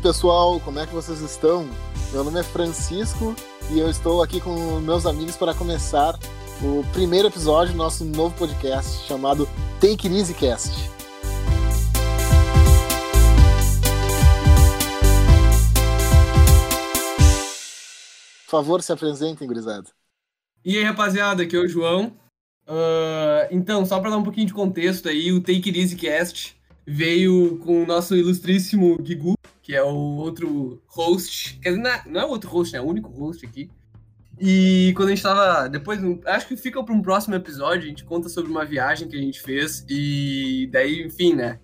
pessoal, como é que vocês estão? Meu nome é Francisco e eu estou aqui com meus amigos para começar o primeiro episódio do nosso novo podcast chamado Take It Easy Cast. Por favor, se apresentem, gurizada. E aí, rapaziada, aqui é o João. Uh, então, só para dar um pouquinho de contexto aí, o Take It Easy Cast veio com o nosso ilustríssimo Guigu, que é o outro host. Quer dizer, não é, não é o outro host, né? É o único host aqui. E quando a gente tava. Depois, acho que fica para um próximo episódio, a gente conta sobre uma viagem que a gente fez. E daí, enfim, né?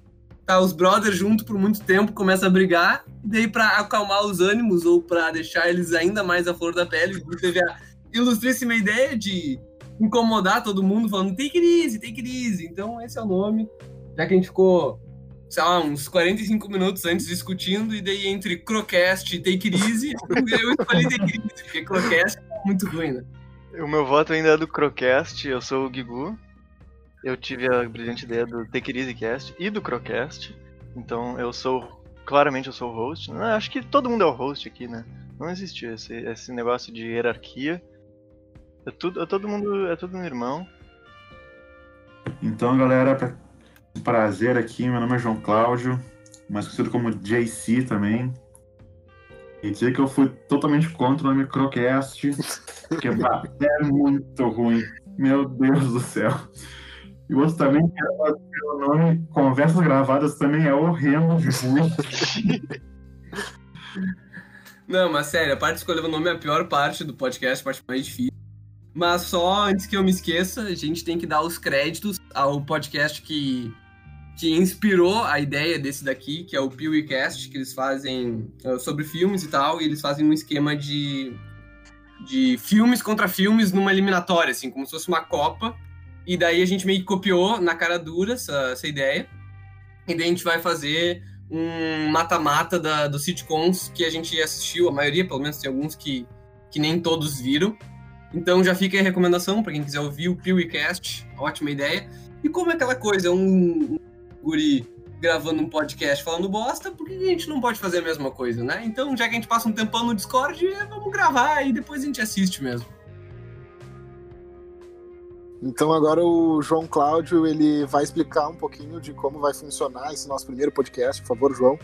Tá os brothers junto por muito tempo, começa a brigar. E daí, para acalmar os ânimos ou para deixar eles ainda mais à flor da pele, teve a ilustríssima ideia de incomodar todo mundo falando easy, take it easy. Então, esse é o nome. Já que a gente ficou sei lá, uns 45 minutos antes discutindo, e daí entre Crocast e Take Easy, eu escolhi Take Easy, porque Crocast é muito ruim, né? O meu voto ainda é do Crocast, eu sou o Guigu. Eu tive a brilhante ideia do Take It Easy Cast e do Crocast. Então eu sou, claramente eu sou o host. Não, acho que todo mundo é o host aqui, né? Não existe esse, esse negócio de hierarquia. É tudo, é todo mundo, é todo um irmão. Então, galera, pra prazer aqui, meu nome é João Cláudio, mais conhecido como JC também. E dizer que eu fui totalmente contra o nome Crocast, porque é muito ruim. Meu Deus do céu. E outro também, o nome Conversas Gravadas, também é horrendo. Não, mas sério, a parte de escolher o nome é a pior parte do podcast, a parte mais difícil. Mas só antes que eu me esqueça, a gente tem que dar os créditos ao podcast que que inspirou a ideia desse daqui, que é o PeeWeeCast, que eles fazem uh, sobre filmes e tal, e eles fazem um esquema de, de filmes contra filmes numa eliminatória, assim, como se fosse uma Copa. E daí a gente meio que copiou na cara dura essa, essa ideia. E daí a gente vai fazer um mata-mata dos sitcoms que a gente assistiu, a maioria, pelo menos tem alguns que, que nem todos viram. Então já fica a recomendação para quem quiser ouvir o PeeWeeCast, ótima ideia. E como é aquela coisa, um, guri gravando um podcast falando bosta, por que a gente não pode fazer a mesma coisa, né? Então, já que a gente passa um tempão no Discord, vamos gravar e depois a gente assiste mesmo. Então agora o João Cláudio ele vai explicar um pouquinho de como vai funcionar esse nosso primeiro podcast, por favor, João.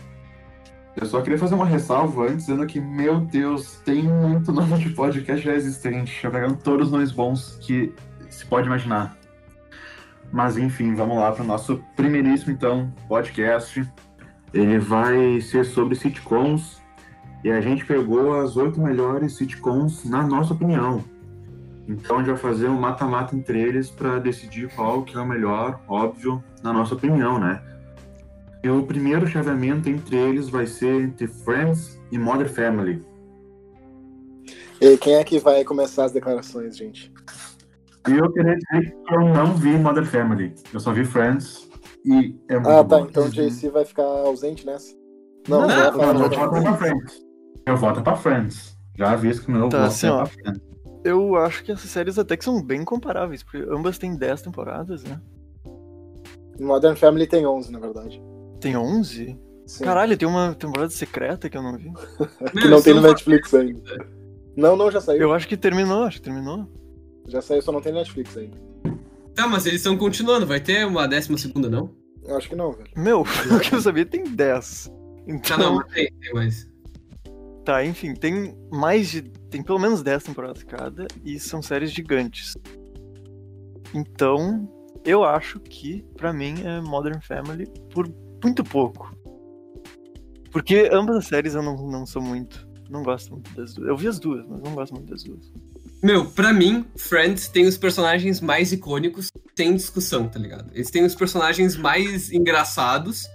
Eu só queria fazer uma ressalva antes, dizendo que, meu Deus, tem muito nome de podcast já existente. Já pegaram todos os nomes bons que se pode imaginar. Mas enfim, vamos lá para o nosso primeiríssimo então podcast. Ele vai ser sobre sitcoms e a gente pegou as oito melhores sitcoms na nossa opinião. Então a gente vai fazer um mata-mata entre eles para decidir qual que é o melhor, óbvio, na nossa opinião, né? E o primeiro chaveamento entre eles vai ser entre Friends e Modern Family. E quem é que vai começar as declarações, gente? E eu queria dizer que eu não vi Modern Family. Eu só vi Friends e é muito Ah, tá. bom. Então o JC vai ficar ausente nessa? Não, Não, não, vai eu falar voto pra Friends. Eu voto pra Friends. Já aviso que o meu Tá, voto assim, é ó. pra Friends. Eu acho que essas séries até que são bem comparáveis, porque ambas têm 10 temporadas, né? Modern Family tem 11, na verdade. Tem 11? Sim. Caralho, tem uma temporada secreta que eu não vi. que não tem no Netflix ainda. Não, não, já saiu. Eu acho que terminou, acho que terminou. Já saiu, só não tem Netflix ainda. Tá, mas eles estão continuando, vai ter uma décima segunda, não? Eu acho que não, velho. Meu, o que eu sabia tem 10. Então, Ah, não, mas tem, tem mais. tá, enfim, tem mais de. Tem pelo menos 10 temporadas cada e são séries gigantes. Então, eu acho que, pra mim, é Modern Family por muito pouco. Porque ambas as séries eu não, não sou muito. Não gosto muito das duas. Eu vi as duas, mas não gosto muito das duas. Meu, pra mim, Friends tem os personagens mais icônicos, sem discussão, tá ligado? Eles têm os personagens mais engraçados,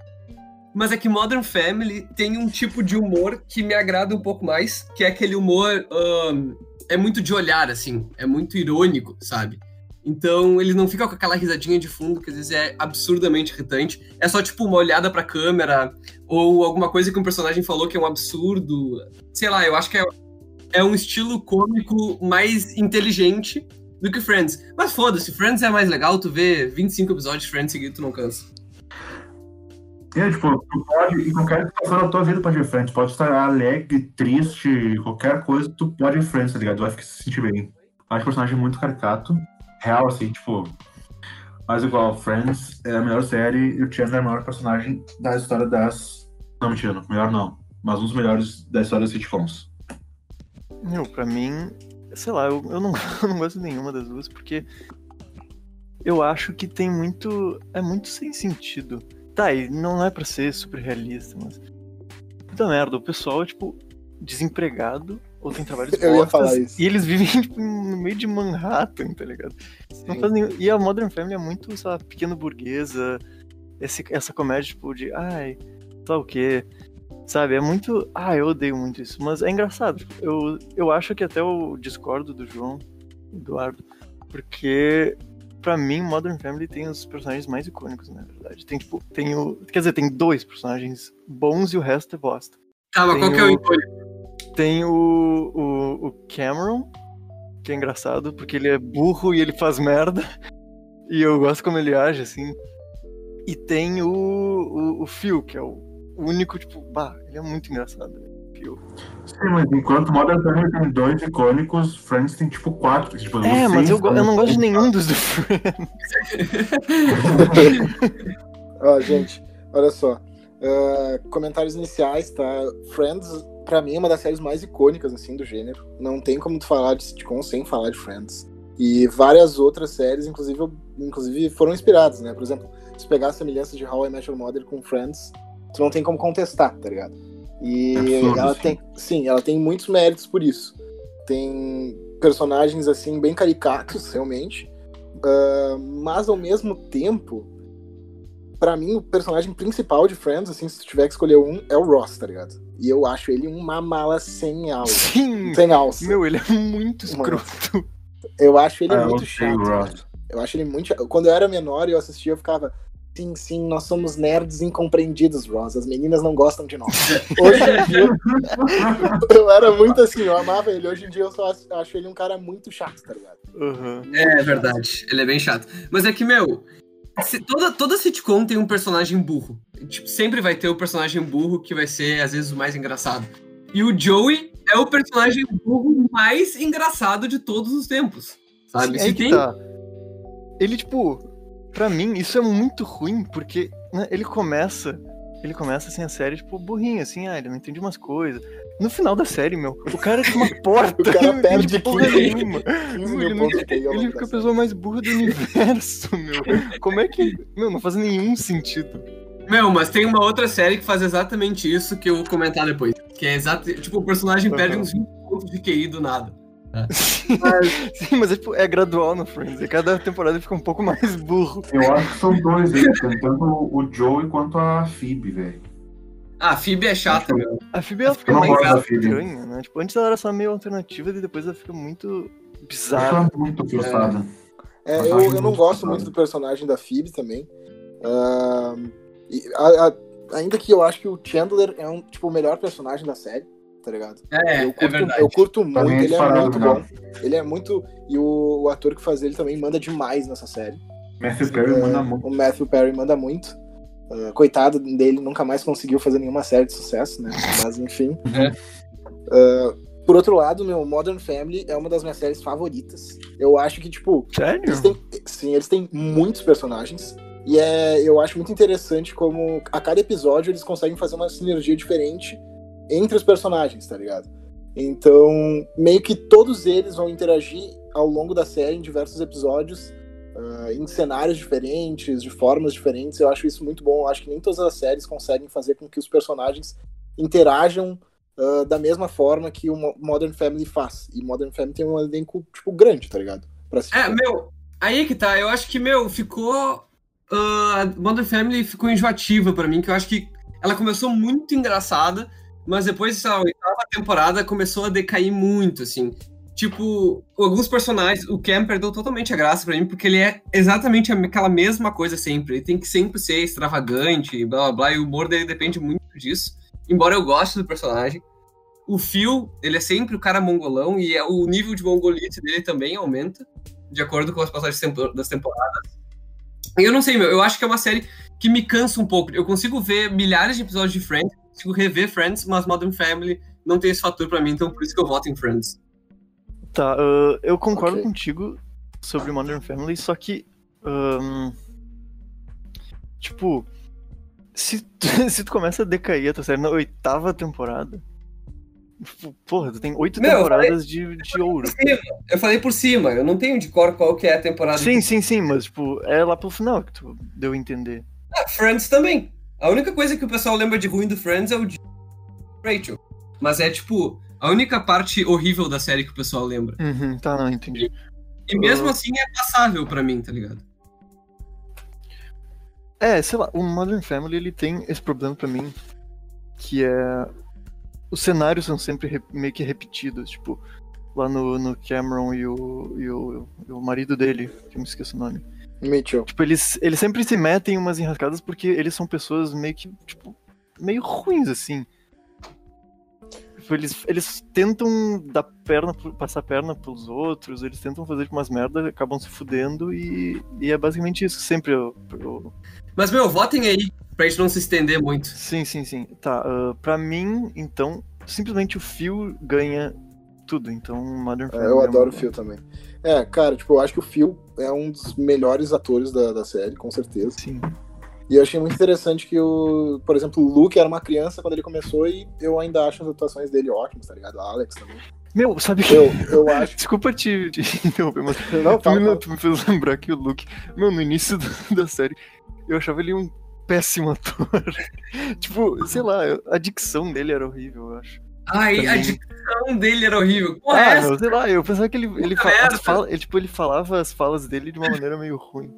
mas é que Modern Family tem um tipo de humor que me agrada um pouco mais, que é aquele humor. ahn, é muito de olhar, assim, é muito irônico, sabe? Então ele não fica com aquela risadinha de fundo que às vezes é absurdamente irritante. É só tipo uma olhada pra câmera, ou alguma coisa que um personagem falou que é um absurdo. Sei lá, eu acho que é é um estilo cômico mais inteligente do que Friends. Mas foda-se, Friends é mais legal, tu vê 25 episódios de Friends seguido, tu não cansa. É, tipo, tu pode, em qualquer situação da tua vida pode ir Friends. Pode estar alegre, triste, qualquer coisa, tu pode ir Friends, tá ligado? Tu vai ficar se sentir bem. Acho o personagem muito caricato. Real, assim, tipo. Mas igual, Friends é a melhor série e o Chandler é o maior personagem da história das. Não, mentira, melhor não. Mas um dos melhores da história das sitcoms. Meu, pra mim, sei lá, eu, eu, não, eu não gosto de nenhuma das duas, porque eu acho que tem muito. É muito sem sentido. Tá, e não é pra ser super realista, mas. Puta merda, o pessoal é tipo desempregado ou tem trabalhos Eu ia falar isso. E eles vivem tipo, no meio de Manhattan, tá ligado? Não faz nenhum... E a Modern Family é muito, sei lá, pequeno burguesa. Esse, essa comédia, tipo, de ai, sei lá o quê. Sabe? É muito. Ah, eu odeio muito isso. Mas é engraçado. Eu, eu acho que até eu discordo do João, Eduardo. Porque, pra mim, Modern Family tem os personagens mais icônicos, na verdade. Tem, tipo, tem o. Quer dizer, tem dois personagens bons e o resto é bosta. Tá, mas Tem qual que é o o- icônico? Tem o, o, o Cameron, que é engraçado, porque ele é burro e ele faz merda. E eu gosto como ele age, assim. E tem o, o, o Phil, que é o único, tipo, bah, ele é muito engraçado. Phil. Sim, mas enquanto Modern Family tem dois icônicos, Friends tem tipo quatro. Tipo, É, mas seis eu, go- eu não gosto de nenhum dos do Friends. Ó, gente, olha só. Ah, comentários iniciais, tá? Friends, pra mim, é uma das séries mais icônicas, assim, do gênero. Não tem como tu falar de sitcom sem falar de Friends. E várias outras séries, inclusive, inclusive foram inspiradas, né? Por exemplo, se pegar a semelhança de How I Met Your Mother com Friends, tu não tem como contestar, tá ligado? E Absurdo, ela sim. tem, sim, ela tem muitos méritos por isso. Tem personagens, assim, bem caricatos, realmente. Ah, mas, ao mesmo tempo, Pra mim, o personagem principal de Friends, assim, se tu tiver que escolher um, é o Ross, tá ligado? E eu acho ele uma mala sem alça. Sim! Sem alça. Meu, ele é muito escroto. Eu acho ele Ah, muito chato. Ross. Eu acho ele muito chato. Quando eu era menor e eu assistia, eu ficava. Sim, sim, nós somos nerds incompreendidos, Ross. As meninas não gostam de nós. Hoje em dia, eu era muito assim, eu amava ele. Hoje em dia eu só acho- ele um cara muito chato, tá ligado? Aham. É verdade, ele é bem chato. Mas é que, meu, se- toda, toda sitcom tem um personagem burro. Tipo, sempre vai ter o personagem burro que vai ser, às vezes, o mais engraçado. E o Joey é o personagem burro mais engraçado de todos os tempos. Sabe? Sim, que tem- tá. Ele, tipo, pra mim, isso é muito ruim, porque né, ele começa. Ele começa assim a série, tipo, burrinho, assim, ah, ele não entende umas coisas. No final da série, meu, o cara é uma porta. O cara perde porra 15 nenhuma. 15 Ele mil pontos Ele fica a pessoa mais burra do universo, meu. Como é que. Meu, não faz nenhum sentido. Meu, mas tem uma outra série que faz exatamente isso que eu vou comentar depois. Que é exato. Tipo, o personagem perde Uhum. uns 20 pontos de QI do nada. Sim, mas é, tipo, é gradual no Friends. E cada temporada fica um pouco mais burro. Eu acho que são dois, tanto o Joey quanto a Phoebe, velho. Ah, a Phoebe é chata, meu. A Phoebe ela fica mais estranha, né? Tipo, antes ela era só meio alternativa e depois ela fica muito Ela bizarra. é muito frustrada. É, Mas eu, eu não gosto muito do personagem da Phoebe também. E a- a- ainda que eu acho que o Chandler é um, tipo, o melhor personagem da série, tá ligado? É, eu, é curto, verdade. eu curto muito, é ele é muito bom. Ele é muito. E o, o ator que faz ele também manda demais nessa série. Matthew Perry É, manda muito. O Matthew Perry manda muito. Ah, coitado dele, nunca mais conseguiu fazer nenhuma série de sucesso, né? Mas enfim. É. Ah, por outro lado, meu, Modern Family é uma das minhas séries favoritas. Eu acho que, tipo, Sério? eles têm, sim, eles têm muitos personagens. E é, eu acho muito interessante como a cada episódio eles conseguem fazer uma sinergia diferente entre os personagens, tá ligado? Então, meio que todos eles vão interagir ao longo da série em diversos episódios, ah, em cenários diferentes, de formas diferentes. Eu acho isso muito bom. Eu acho que nem todas as séries conseguem fazer com que os personagens interajam ah, da mesma forma que o Mo- Modern Family faz. E Modern Family tem um elenco, tipo, grande, tá ligado? Pra assistir. É, meu, aí que tá. Eu acho que, meu, ficou. A Modern Family ficou enjoativa pra mim, que eu acho que ela começou muito engraçada, mas depois dessa oitava temporada começou a decair muito, assim. Tipo, alguns personagens, o Cam perdeu totalmente a graça pra mim, porque ele é exatamente aquela mesma coisa sempre. Ele tem que sempre ser extravagante, blá blá blá, e o humor dele depende muito disso. Embora eu goste do personagem. O Phil, ele é sempre o cara mongolão, e é- o nível de mongolice dele também aumenta de acordo com as passagens das temporadas. Eu não sei, meu, eu acho que é uma série que me cansa um pouco. Eu consigo ver milhares de episódios de Friends, consigo rever Friends, mas Modern Family não tem esse fator pra mim, então por isso que eu voto em Friends. Tá, uh, eu concordo Ok. contigo sobre Modern Family, só que. ahn, tipo. Se tu, se tu começa a decair a tua série na oitava temporada. tipo, Porra, tu tem oito Meu, temporadas de, de ouro. Eu falei por cima, eu não tenho de cor qual que é a temporada. Sim, sim, sim, mas tipo, é lá pro final que tu deu a entender. Ah, Friends também. A única coisa que o pessoal lembra de ruim do Friends é o de Rachel. Mas é tipo, a única parte horrível da série que o pessoal lembra. Uhum, tá, não, entendi. E mesmo Ah. assim é passável pra mim, tá ligado? É, sei lá, o Modern Family ele tem esse problema pra mim, que é. Os cenários são sempre re- meio que repetidos, tipo, lá no, no Cameron e o, e, o, e o marido dele, que eu me esqueço o nome. Mitchell. Tipo, eles, eles sempre se metem em umas enrascadas porque eles são pessoas meio que, tipo, meio ruins, assim. Tipo, eles, eles tentam dar perna, passar perna pros outros, eles tentam fazer tipo, umas merdas, acabam se fudendo e, e é basicamente isso. Sempre eu, eu, Mas, meu, votem aí pra gente não se estender muito. Sim, sim, sim. Tá, ah, pra mim, então, simplesmente o Phil ganha tudo. Então, Modern É, Family. eu é adoro o Phil também. É, cara, tipo, eu acho que o Phil é um dos melhores atores da, da série, com certeza. Sim. E eu achei muito interessante que o, por exemplo, o Luke era uma criança quando ele começou e eu ainda acho as atuações dele ótimas, tá ligado? A Alex também. Meu, sabe que. Eu, eu acho. Desculpa te, te interromper, mas Não, tu fala, me, tu me fez lembrar que o Luke, meu, no início do- da série, eu achava ele um péssimo ator. tipo, sei lá, a dicção dele era horrível, eu acho. Ai, a dicção dele era horrível. Porra, é Ah, essa? meu, sei lá, eu pensava que ele, ele, Puta fa- as merda. fala- ele, tipo, ele falava as falas dele de uma maneira meio ruim.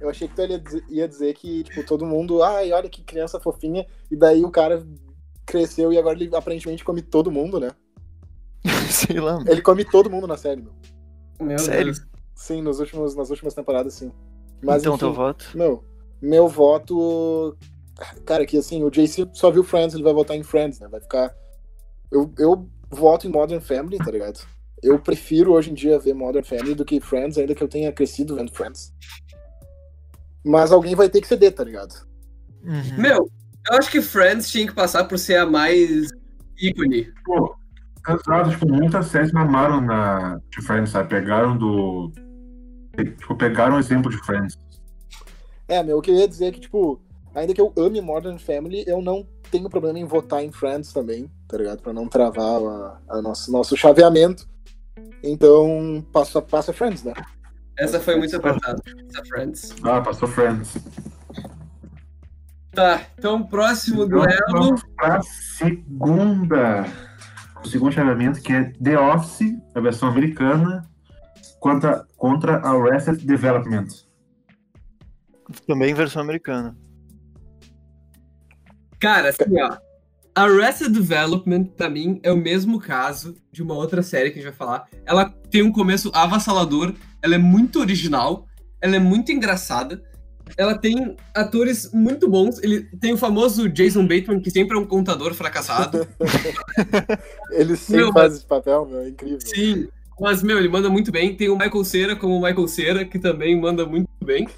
Eu achei que tu ia dizer, ia dizer que, tipo, todo mundo, ai, olha que criança fofinha, e daí o cara cresceu e agora ele aparentemente come todo mundo, né? sei lá, meu. Ele come todo mundo na série, meu. Meu Sério? Deus. Sim, nos últimos, nas últimas temporadas, sim. Mas, então, enfim, teu voto? meu, meu voto. Cara, que assim, o JC só viu Friends, ele vai votar em Friends, né? Vai ficar. Eu, eu voto em Modern Family, tá ligado? Eu prefiro hoje em dia ver Modern Family do que Friends, ainda que eu tenha crescido vendo Friends. Mas alguém vai ter que ceder, tá ligado? Uhum. Meu, eu acho que Friends tinha que passar por ser a mais ícone. Pô, exato, tipo, muitas séries mamaram na, de Friends, sabe? Pegaram do. Tipo, pegaram o exemplo de Friends. É, meu, o que eu ia dizer é que, tipo, ainda que eu ame Modern Family, eu não tenho problema em votar em Friends também, tá ligado? Pra não travar a, a nosso, nosso chaveamento. Então, passa, passa Friends, né? Essa foi muito apertada. Essa Friends. Ah, passou Friends. Tá, então próximo Então, duelo. vamos pra segunda. O segundo chaveamento, que é The Office, a versão americana, contra, contra Arrested Development. Também versão americana. Cara, assim, ó. Arrested Development, pra mim, é o mesmo caso de uma outra série que a gente vai falar. Ela tem um começo avassalador, ela é muito original, ela é muito engraçada, ela tem atores muito bons. Ele tem o famoso Jason Bateman, que sempre é um contador fracassado. Ele sempre Meu, faz esse papel, meu, é incrível. Sim, mas, meu, ele manda muito bem. Tem o Michael Cera como o Michael Cera, que também manda muito bem.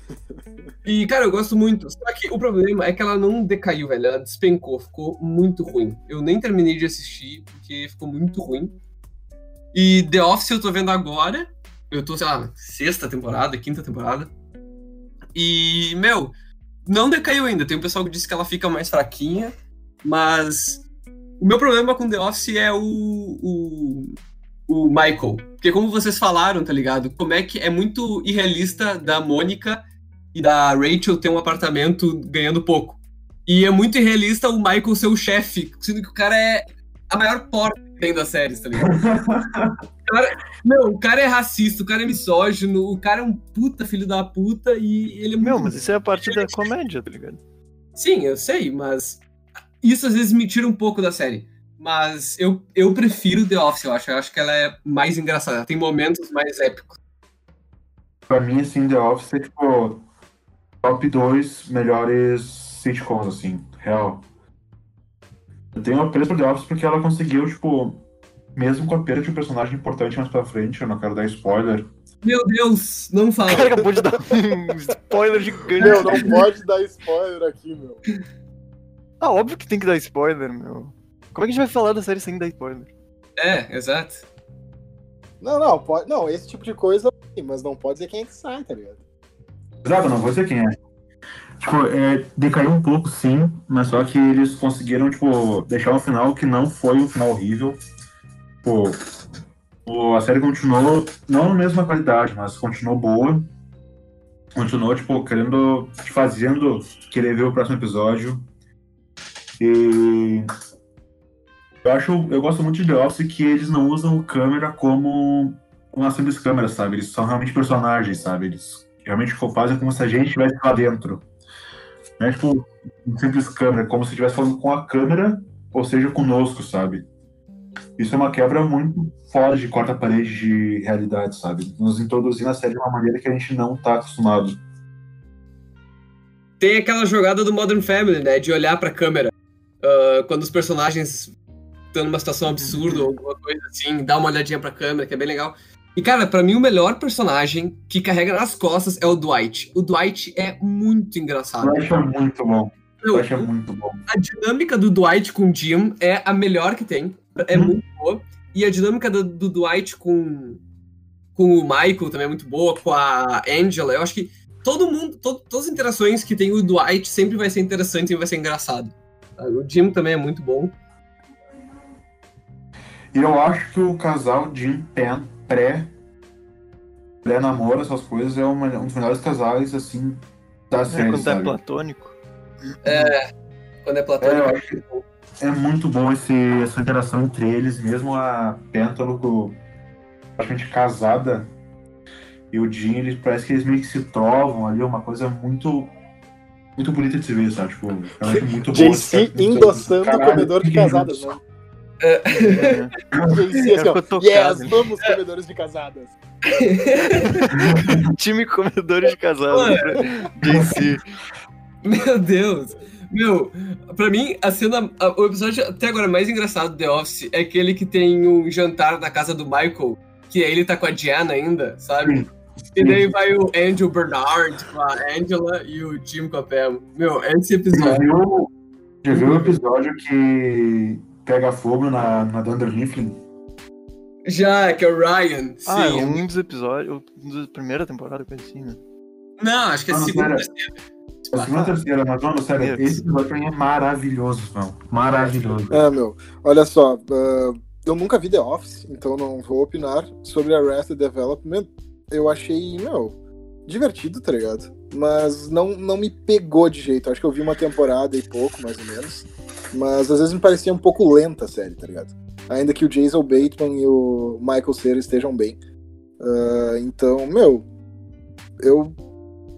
E, cara, eu gosto muito. Só que o problema é que ela não decaiu, velho. Ela despencou, ficou muito ruim. Eu nem terminei de assistir, porque ficou muito ruim. E The Office eu tô vendo agora. Eu tô, sei lá, sexta temporada, quinta temporada. E, meu, não decaiu ainda. Tem um pessoal que disse que ela fica mais fraquinha, mas o meu problema com The Office é o, o, o Michael. Porque como vocês falaram, tá ligado? Como é que é muito irrealista da Mônica e da Rachel ter um apartamento ganhando pouco. E é muito irrealista o Michael ser o chefe, sendo que o cara é a maior porta que tem das séries, tá ligado? O cara- Meu, o cara é racista, o cara é misógino, o cara é um puta filho da puta e ele é Meu, mas isso é a parte da comédia, tá ligado? Sim, eu sei, mas isso às vezes me tira um pouco da série. Mas eu, eu prefiro The Office, eu acho. Eu acho que ela é mais engraçada. Tem momentos mais épicos. Pra mim, assim, The Office é, tipo, top 2 melhores sitcoms, assim, real. Eu tenho apreço por The Office porque ela conseguiu, tipo, mesmo com a perda de um personagem importante mais pra frente, eu não quero dar spoiler, Meu Deus, não fala. cara acabou de dar um spoiler gigante. Meu, não pode dar spoiler aqui, meu. Ah, óbvio que tem que dar spoiler, meu. Como é que a gente vai falar da série sem dar spoiler? É, exato. Não, não, pode. Não, esse tipo de coisa, mas não pode dizer quem é que sai, tá ligado? Exato, não vou dizer quem é. Tipo, é, decaiu um pouco sim, mas só que eles conseguiram, tipo, deixar um final que não foi um final horrível. Pô, o- a série continuou, não na mesma qualidade, mas continuou boa. Continuou, tipo, querendo, te fazendo querer ver o próximo episódio. E eu acho, eu gosto muito de The Office que eles não usam câmera como uma simples câmera, sabe? Eles são realmente personagens, sabe? Eles realmente fazem como se a gente estivesse lá dentro. Não é tipo um simples câmera, como se estivesse falando com a câmera, ou seja, conosco, sabe? Isso é uma quebra muito fora de quarta-parede de realidade, sabe? Nos introduzir na série de uma maneira que a gente não tá acostumado. Tem aquela jogada do Modern Family, né? De olhar pra câmera. ah, quando os personagens estão numa situação absurda ou alguma coisa assim, dá uma olhadinha pra câmera, que é bem legal. E, cara, pra mim o melhor personagem que carrega nas costas é o Dwight. O Dwight é muito engraçado. Eu acho muito bom. Eu acho muito bom. a dinâmica do Dwight com o Jim é a melhor que tem. É Uhum. muito boa. E a dinâmica do, do Dwight com, com o Michael também é muito boa, com a Angela. Eu acho que todo mundo, to- todas as interações que tem o Dwight sempre vai ser interessante e vai ser engraçado. O Jim também é muito bom. E eu acho que o casal Jim Pen pré pré namoro essas coisas é uma- um dos melhores casais assim da É, série, quando é sabe? platônico. Quando é É, platônico. eu acho que é muito bom esse, essa interação entre eles, mesmo a Péntalo com- praticamente casada e o Jim, eles parece que eles meio que se trovam ali, uma coisa muito muito bonita de se ver, sabe? Tipo, realmente muito bom. JC endossando o comedor de casadas, juntos. né? É. Assim, ó. ficou tocado. Yes, vamos, comedores de casadas. Time comedores de casal. Mano. né? JC. Meu Deus! Meu, pra mim, a cena. a- o episódio até agora mais engraçado do The Office é aquele que tem um jantar na casa do Michael, que aí ele tá com a Diana ainda, sabe? Sim. E daí vai o Andrew Bernard com a Angela e o Jim com a Pam. Meu, esse Já episódio. viu, já viu o episódio que pega fogo na, na Dunder Mifflin? Já, que é o Ryan. Sim. Ah, é um dos episódios. Um da primeira temporada, coisa assim, né? Não, acho que é Ah, não, segunda. pera. terceira. A segunda terceira, mas mano, sério, esse episódio é maravilhoso, mano. Maravilhoso. É, meu, olha só, ah, eu nunca vi The Office, então não vou opinar sobre Arrested Development. Eu achei, meu, divertido, tá ligado? Mas não, não me pegou de jeito. Acho que eu vi uma temporada e pouco, mais ou menos. Mas às vezes me parecia um pouco lenta a série, tá ligado? Ainda que o Jason Bateman e o Michael Cera estejam bem. Ah, então, meu, eu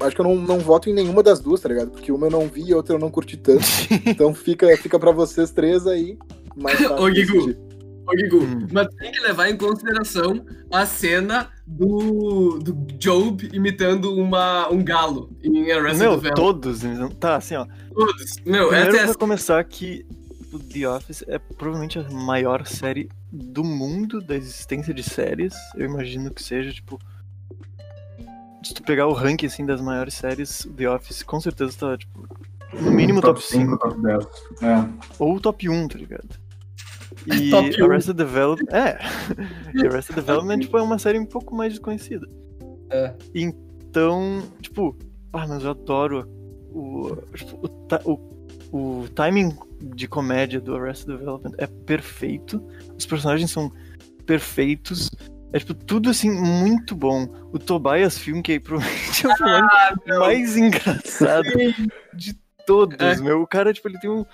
acho que eu não, não voto em nenhuma das duas, tá ligado? Porque uma eu não vi e outra eu não curti tanto. Então fica, fica pra vocês três aí. Mais Ô, Guigu. Ô, Hum. mas tem que levar em consideração a cena do, do Job imitando uma, um galo em Arrested Meu, Development. todos. não- Tá, assim, ó. Todos. Meu, Primeiro, essa é começar, que o The Office é provavelmente a maior série do mundo da existência de séries. Eu imagino que seja, tipo. Se tu pegar o ranking assim, das maiores séries, o The Office com certeza tá, tipo. No mínimo top 5. top 10. É. Ou top 1, tá ligado? E Top 1. Arrested Development. É. e Arrested Development tipo, é uma série um pouco mais desconhecida. É. Então, tipo, ah, mas eu adoro o, tipo, o, o, o timing de comédia do Arrested Development é perfeito. Os personagens são perfeitos. É tipo, tudo assim, muito bom. O Tobias Film, que é provavelmente é o personagem mais engraçado de todos, É. meu. O cara, tipo, ele tem um.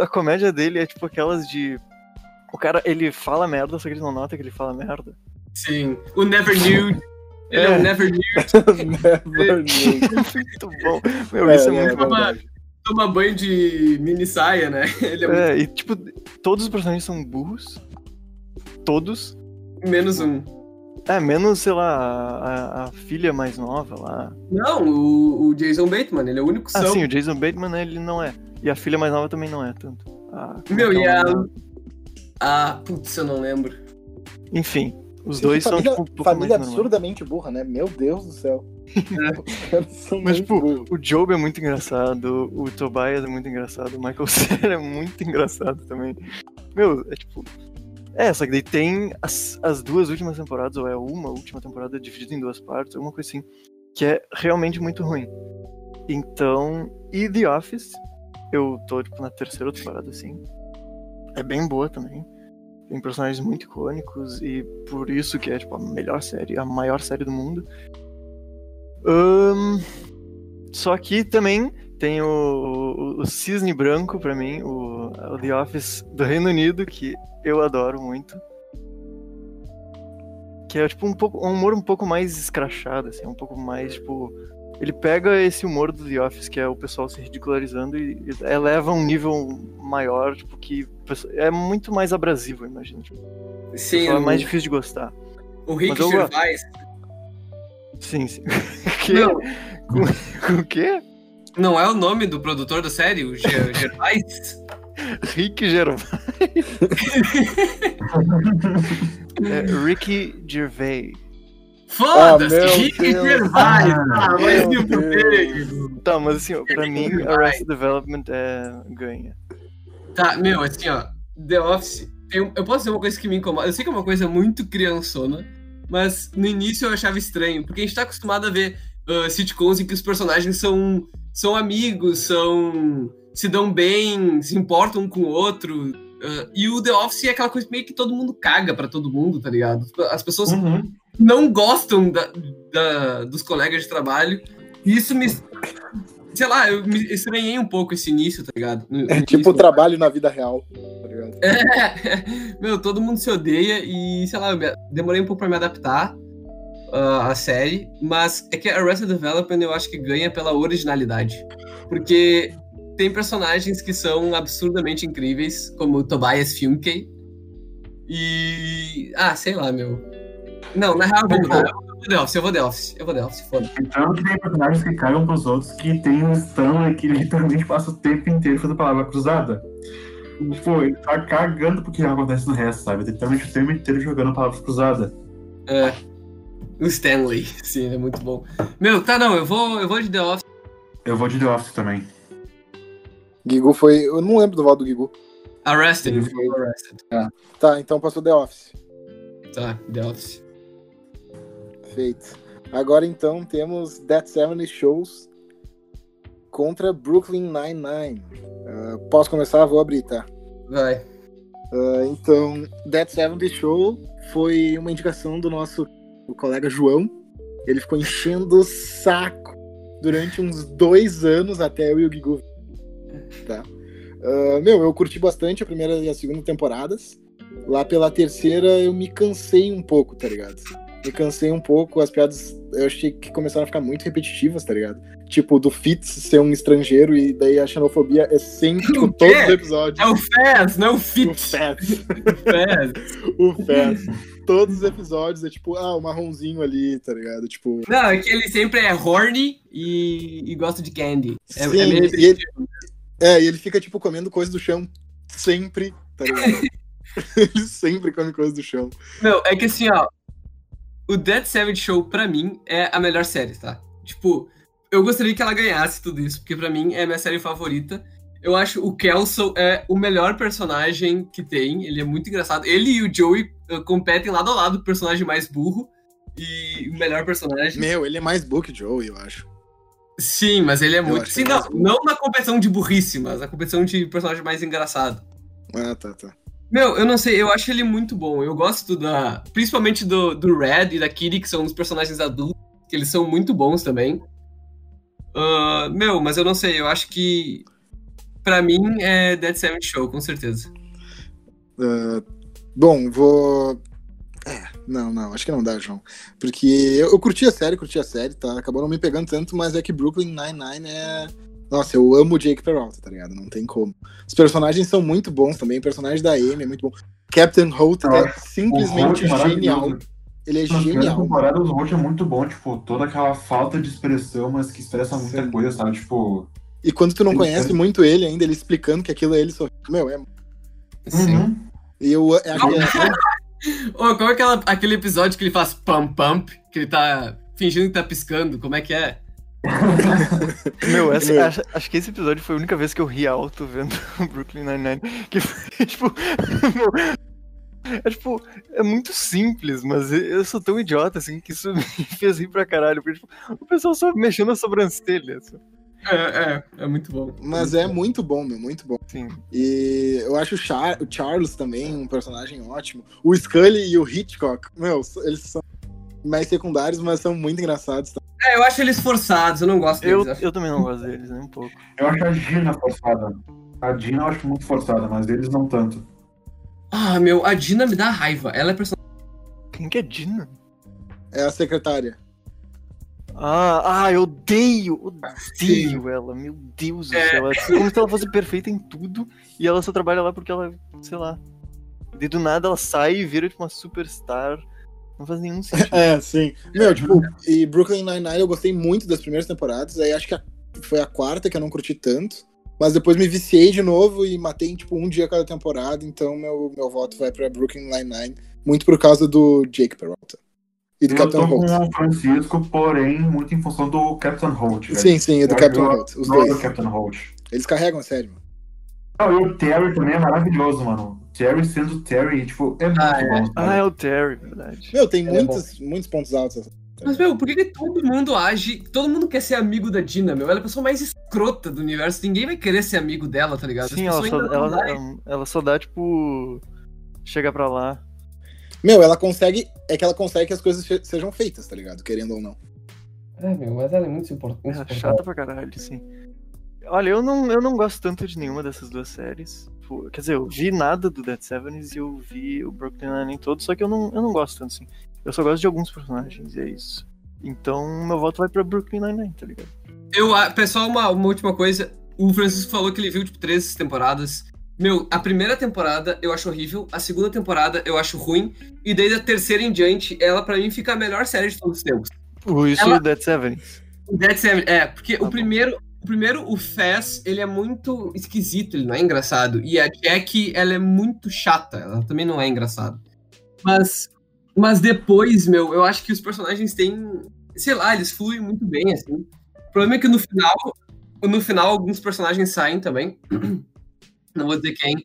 A comédia dele é tipo aquelas de. O cara, ele fala merda, só que ele não nota que ele fala merda. Sim. O Never Knew. Ele é, É. o Never Knew. Never knew. muito bom. Meu, É, isso é, é, muito bom. Toma banho de mini saia, né? Ele é, É, e tipo, todos os personagens são burros. Todos. muito menos um. É, menos, sei lá, a, a filha mais nova lá. Não, o, o Jason Bateman, ele é o único Ah, são. sim, o Jason Bateman, ele não é. E a filha mais nova também não é tanto. Como Meu, é que e é a. nome? Ah, putz, eu não lembro. Enfim, Os Sim, dois são, família, tipo, um pouco família absurdamente burra, né? Meu Deus do céu. Os caras são Mas, muito tipo, burros. o Job é muito engraçado, o Tobias é muito engraçado, o Michael Cera é muito engraçado também. Meu, é tipo. É, só que daí tem as, as duas últimas temporadas, ou é uma última temporada dividida em duas partes, alguma coisa assim, que é realmente muito ruim. Então. E The Office, eu tô, tipo, na terceira temporada, assim. É bem boa também. Tem personagens muito icônicos e por isso que é, tipo, a melhor série, a maior série do mundo. Ahn, só que também tem o, o, o Cisne Branco pra mim, o, o The Office do Reino Unido, que eu adoro muito. Que é tipo um pouco um humor um pouco mais escrachado, assim, um pouco mais, tipo. Ele pega esse humor do The Office, que é o pessoal se ridicularizando, e, eleva um nível maior, tipo, que é muito mais abrasivo, eu imagino. Tipo, Sim, é o, mais difícil de gostar. o Rick eu- Gervais. Sim, sim. que? Não, Com o quê? não é o nome do produtor da série, o Ger- Gervais? Rick Gervais. é Ricky Gervais. Foda-se, Ah, Rick. Gervais! Ah, Ah, se fuder. Tá, mas assim, ó, pra mim. Arrested Development é ganha. Tá, meu, assim, ó, The Office, um- eu posso dizer uma coisa que me incomoda. Eu sei que é uma coisa muito criançona, mas no início eu achava estranho, porque a gente tá acostumado a ver ah, sitcoms em que os personagens são, são amigos, são. se dão bem, se importam um com o outro. Ah, e o The Office é aquela coisa meio que todo mundo caga pra todo mundo, tá ligado? As pessoas Uhum. não gostam da, da- dos colegas de trabalho. E isso me. Sei lá, eu me estranhei um pouco esse início, tá ligado? No- no É tipo o trabalho na vida real, tá ligado? É, meu, todo mundo se odeia e, sei lá, eu me- demorei um pouco pra me adaptar ah, à série, mas é que Arrested Development eu acho que ganha pela originalidade. Porque tem personagens que são absurdamente incríveis, como Tobias Funke. E. Ah, sei lá, meu. Não, na real, eu vou The Office, eu vou The Office, eu vou The Office, foda. Então que tem personagens que cagam pros outros que tem um Stanley que literalmente passa o tempo inteiro fazendo palavra cruzada. Pô, ele tá cagando porque acontece no resto, sabe? Literalmente o tempo inteiro jogando palavra cruzada. É. O Stanley, sim, é muito bom. Meu, tá, não, eu vou, eu vou de The Office. Eu vou de The Office também. Gigu foi. Eu não lembro do voto do Gigu. Arrested. Ele foi- Arrested. Tá, então passou The Office. Tá, The Office. Feito. Agora então temos That 70 Shows contra Brooklyn Nine-Nine. Ah, posso começar? Vou abrir, tá? Vai. Ah, então, That 70 Show foi uma indicação do nosso colega João. Ele ficou enchendo o saco durante uns dois anos até eu e o Guigu. Tá? Ah, meu, eu curti bastante a primeira e a segunda temporadas. Lá pela terceira eu me cansei um pouco, tá ligado? Me cansei um pouco, as piadas eu achei que começaram a ficar muito repetitivas, tá ligado? Tipo, do Fitz ser um estrangeiro e daí a xenofobia é sempre, tipo, todos os episódios. É o Fez, não é o O Fit. Fez. O Fez. o Fez. Todos os episódios é tipo, ah, o marronzinho ali, tá ligado? Tipo. Não, é que ele sempre é horny e, e gosta de candy. É, sim, é meio e ele, é, e ele fica, tipo, comendo coisa do chão sempre, tá ligado? ele sempre come coisa do chão. Meu, é que assim, ó. O Dead Savage Show, pra mim, é a melhor série, tá? Tipo, eu gostaria que ela ganhasse tudo isso, porque pra mim é a minha série favorita. Eu acho o Kelso é o melhor personagem que tem. Ele é muito engraçado. Ele e o Joey uh, competem lado a lado o personagem mais burro e o melhor personagem. Meu, ele é mais book Joe, eu acho. Sim, mas ele é muito. acho Sim, não, mais burro. não na competição de burrice, mas na competição de personagem mais engraçado. Ah, tá, tá. Meu, eu não sei, eu acho ele muito bom. Eu gosto da. Principalmente do, do Red e da Kitty, que são os personagens adultos, que eles são muito bons também. Ah, meu, mas eu não sei, eu acho que. Pra mim é Dead Seven Show, com certeza. Ah, bom, vou. É, não, não, acho que não dá, João. Porque eu, eu curti a série, curti a série, tá? Acabou não me pegando tanto, mas é que Brooklyn Nine-Nine é. Nossa, eu amo o Jake Peralta, tá ligado? Não tem como. Os personagens são muito bons também, o personagem da Amy é muito bom. Captain Holt é Nossa, simplesmente Holt é genial. Ele é Na genial. temporada, o Holt é muito bom, tipo, toda aquela falta de expressão, mas que expressa muita Sim. coisa, sabe? Tipo. E quando tu não Sim, conhece sim. muito ele ainda, ele explicando que aquilo é ele sorrindo. Meu, é. Sim. Uhum. E eu acho que é. Ô, como é aquela, aquele episódio que ele faz pump pump, que ele tá fingindo que tá piscando, como é que é? Meu, essa- Meu. Acho, acho que esse episódio foi a única vez que eu ri alto vendo Brooklyn Nine-Nine. Que foi, tipo. é tipo, é muito simples, mas eu sou tão idiota assim que isso me fez rir pra caralho. Porque, tipo, o pessoal só mexendo a sobrancelha. assim. É, é, é muito bom. Mas é muito bom, meu, muito bom. Assim. E eu acho o, Char o Charles também um personagem ótimo. O Scully e o Hitchcock, meu, eles são mais secundários, mas são muito engraçados. tá? É, eu acho eles forçados, eu não gosto Eu, deles. eu também não gosto deles, nem um pouco. Eu acho a Gina forçada. A Gina eu acho muito forçada, mas eles não tanto. Ah, meu, a Dina me dá raiva. Ela é personagem. Quem que é Dina? É a secretária. Ah, ah, eu odeio, odeio ela, meu Deus do É. céu. É como se ela fosse perfeita em tudo e ela só trabalha lá porque ela, sei lá. E do nada ela sai e vira tipo uma superstar. Não faz nenhum sentido. É, sim. Meu, tipo, e Brooklyn Nine-Nine eu gostei muito das primeiras temporadas, aí acho que a- foi a quarta que eu não curti tanto. Mas depois me viciei de novo e matei em, tipo, um dia cada temporada, então meu, meu voto vai pra Brooklyn Nine-Nine, muito por causa do Jake Peralta. E do Eu Capitão tô com Holt. o Francisco, porém, muito em função do Captain Holt. velho. Sim, sim, e do Eu gosto Holt, os do dois. Captain Holt. Eles carregam a série, mano. Não, e o Terry também é maravilhoso, mano. Terry sendo Terry, tipo, é muito Ah, é. bom. Ah, sabe? é o Terry, verdade. Meu, tem é muitos, muitos pontos altos. Mas, meu, por que, que todo mundo age. Todo mundo quer ser amigo da Dina, meu? Ela é a pessoa mais escrota do universo. Ninguém vai querer ser amigo dela, tá ligado? Sim, ela só, ela, ela, ela só dá, tipo. Chega pra lá. Meu, ela consegue. É que ela consegue que as coisas fe- sejam feitas, tá ligado? Querendo ou não. É, meu, mas ela é muito impor- É insuportável. chata pra caralho, sim. Olha, eu não, eu não gosto tanto de nenhuma dessas duas séries. Quer dizer, eu vi nada do Dead Sevens e eu vi o Brooklyn Nine-Nine todo, só que eu não, eu não gosto tanto, assim. Eu só gosto de alguns personagens, e é isso. Então, meu voto vai pra Brooklyn Nine-Nine, tá ligado? Eu, ah, pessoal, uma, uma última coisa. O Francisco falou que ele viu, tipo, três temporadas. Meu, a primeira temporada eu acho horrível, a segunda temporada eu acho ruim, e daí da terceira em diante, ela pra mim fica a melhor série de todos os tempos. O isso Ela- e o Dead Sevens. O Dead Seven, é, porque Tá o primeiro, o primeiro, o Faz, ele é muito esquisito, ele não é engraçado. E a Jack, ela é muito chata, ela também não é engraçada. Mas, mas depois, meu, eu acho que os personagens têm, sei lá, eles fluem muito bem, assim. O problema é que no final, no final alguns personagens saem também. não vou dizer quem.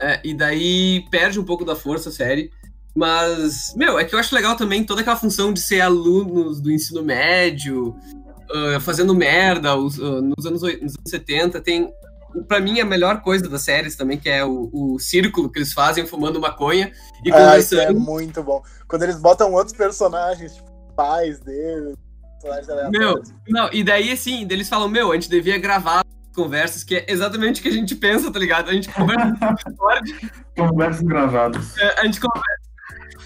É, e daí perde um pouco da força a série. Mas, meu, é que eu acho legal também toda aquela função de ser alunos do ensino médio, ah, fazendo merda os- ah, nos, anos, nos anos 70. Tem, pra mim, a melhor coisa das séries também, que é o, o círculo que eles fazem fumando maconha e Ah, é conversando. muito bom. Quando eles botam outros personagens, tipo, pais deles, aleatórios. Não, e daí, assim, eles falam, meu, a gente devia gravar conversas, que é exatamente o que a gente pensa, tá ligado? A gente conversa no Discord, Conversas gravadas. é, a gente conversa.